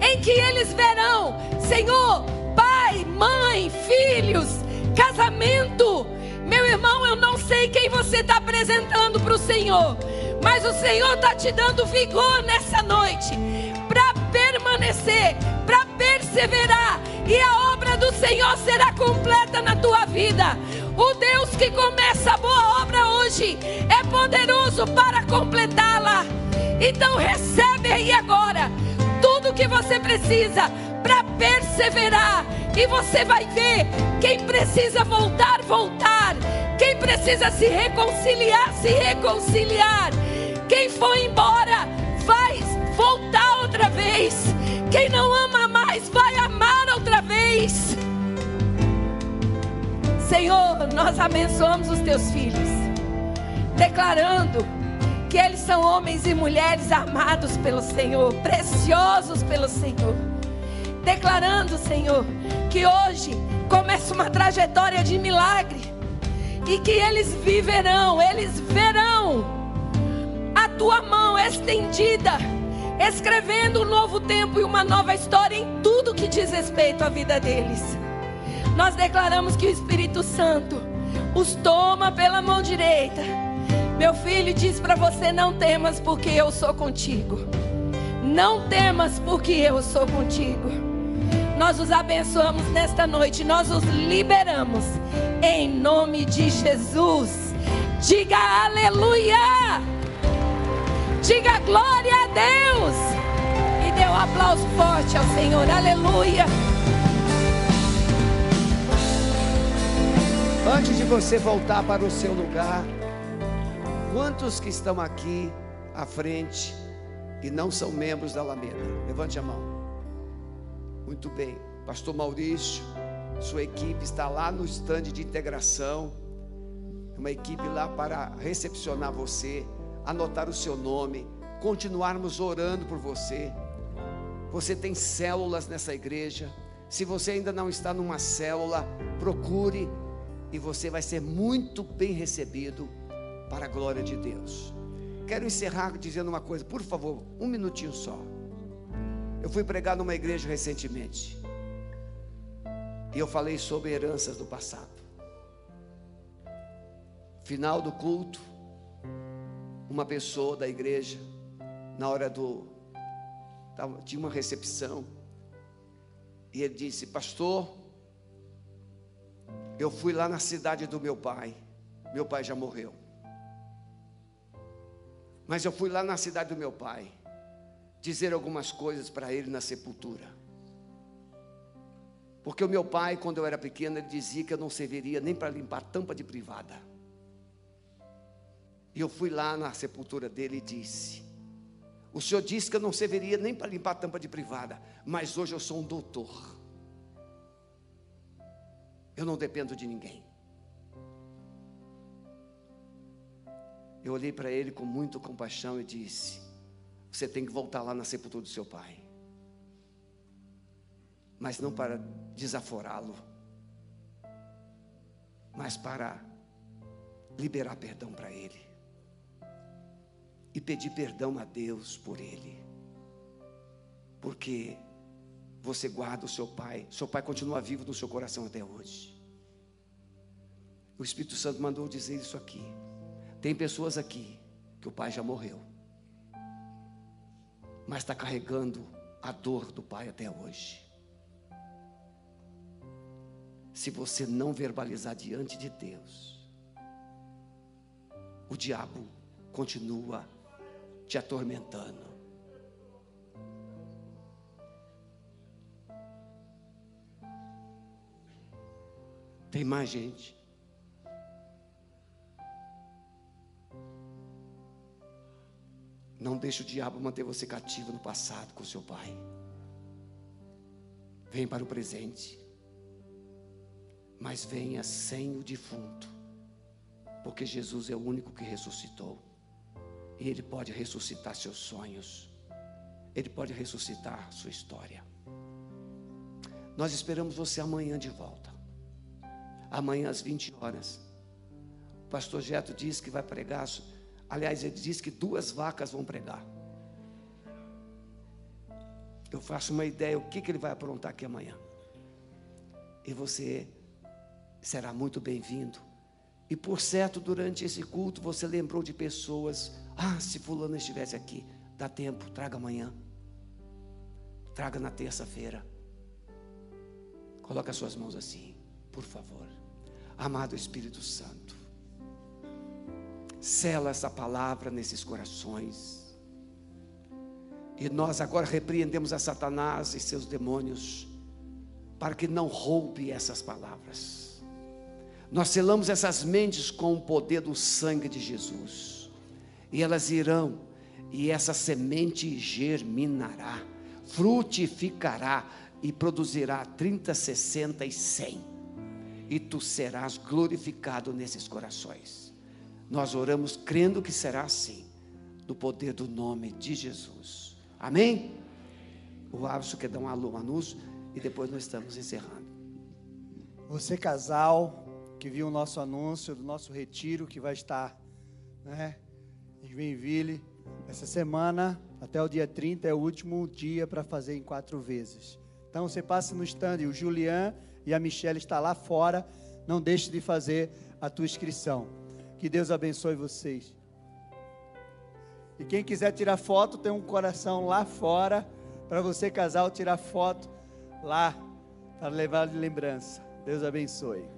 em que eles verão, Senhor, pai, mãe, filhos, casamento. Meu irmão, eu não sei quem você está apresentando para o Senhor, mas o Senhor está te dando vigor nessa noite para permanecer, para perseverar, e a obra do Senhor será completa na tua vida. O Deus que começa a boa obra hoje é poderoso para completá-la. Então recebe aí agora tudo que você precisa para perseverar. E você vai ver quem precisa voltar, voltar. Quem precisa se reconciliar, se reconciliar. Quem foi embora, vai voltar outra vez. Quem não ama mais, vai amar outra vez. Senhor, nós abençoamos os teus filhos, declarando que eles são homens e mulheres amados pelo Senhor, preciosos pelo Senhor. Declarando, Senhor, que hoje começa uma trajetória de milagre e que eles viverão, eles verão a tua mão estendida, escrevendo um novo tempo e uma nova história em tudo que diz respeito à vida deles. Nós declaramos que o Espírito Santo os toma pela mão direita meu filho diz para você: não temas, porque eu sou contigo. Não temas, porque eu sou contigo. Nós os abençoamos nesta noite, nós os liberamos em nome de Jesus. Diga aleluia! Diga glória a Deus! E dê um aplauso forte ao Senhor, aleluia! Antes de você voltar para o seu lugar, Quantos que estão aqui à frente e não são membros da Alameda? Levante a mão. Muito bem. Pastor Maurício, sua equipe está lá no estande de integração. Uma equipe lá para recepcionar você, anotar o seu nome, continuarmos orando por você. Você tem células nessa igreja. Se você ainda não está numa célula, procure e você vai ser muito bem recebido para a glória de Deus. Quero encerrar dizendo uma coisa, por favor, um minutinho só. Eu fui pregar numa igreja recentemente. E eu falei sobre heranças do passado. Final do culto, uma pessoa da igreja, na hora do. Tinha uma recepção. E ele disse: Pastor, eu fui lá na cidade do meu pai. Meu pai já morreu. Mas eu fui lá na cidade do meu pai dizer algumas coisas para ele na sepultura. Porque o meu pai, quando eu era pequeno, ele dizia que eu não serviria nem para limpar tampa de privada. E eu fui lá na sepultura dele e disse: O senhor disse que eu não serviria nem para limpar tampa de privada, mas hoje eu sou um doutor. Eu não dependo de ninguém. Eu olhei para ele com muita compaixão e disse: Você tem que voltar lá na sepultura do seu pai. Mas não para desaforá-lo, mas para liberar perdão para ele e pedir perdão a Deus por ele, porque você guarda o seu pai, seu pai continua vivo no seu coração até hoje. O Espírito Santo mandou dizer isso aqui. Tem pessoas aqui que o pai já morreu, mas está carregando a dor do pai até hoje. Se você não verbalizar diante de Deus, o diabo continua te atormentando. Tem mais gente. Não deixe o diabo manter você cativo no passado com seu pai. Vem para o presente. Mas venha sem o defunto. Porque Jesus é o único que ressuscitou. E Ele pode ressuscitar seus sonhos. Ele pode ressuscitar sua história. Nós esperamos você amanhã de volta. Amanhã às 20 horas. O pastor Geto disse que vai pregar Aliás, ele diz que duas vacas vão pregar. Eu faço uma ideia o que, que ele vai aprontar aqui amanhã. E você será muito bem-vindo. E por certo, durante esse culto, você lembrou de pessoas. Ah, se fulano estivesse aqui, dá tempo, traga amanhã. Traga na terça-feira. Coloque as suas mãos assim, por favor. Amado Espírito Santo. Sela essa palavra nesses corações. E nós agora repreendemos a Satanás e seus demônios, para que não roube essas palavras. Nós selamos essas mentes com o poder do sangue de Jesus, e elas irão, e essa semente germinará, frutificará e produzirá 30, 60 e 100, e tu serás glorificado nesses corações. Nós oramos crendo que será assim, no poder do nome de Jesus. Amém? O Alisson quer dar um anúncio e depois nós estamos encerrando. Você, casal, que viu o nosso anúncio do nosso retiro que vai estar né, em Joinville, essa semana, até o dia 30, é o último dia para fazer em quatro vezes. Então você passa no stand, o Julian e a Michelle estão lá fora. Não deixe de fazer a tua inscrição. Que Deus abençoe vocês. E quem quiser tirar foto, tem um coração lá fora para você, casal, tirar foto lá para levar de lembrança. Deus abençoe.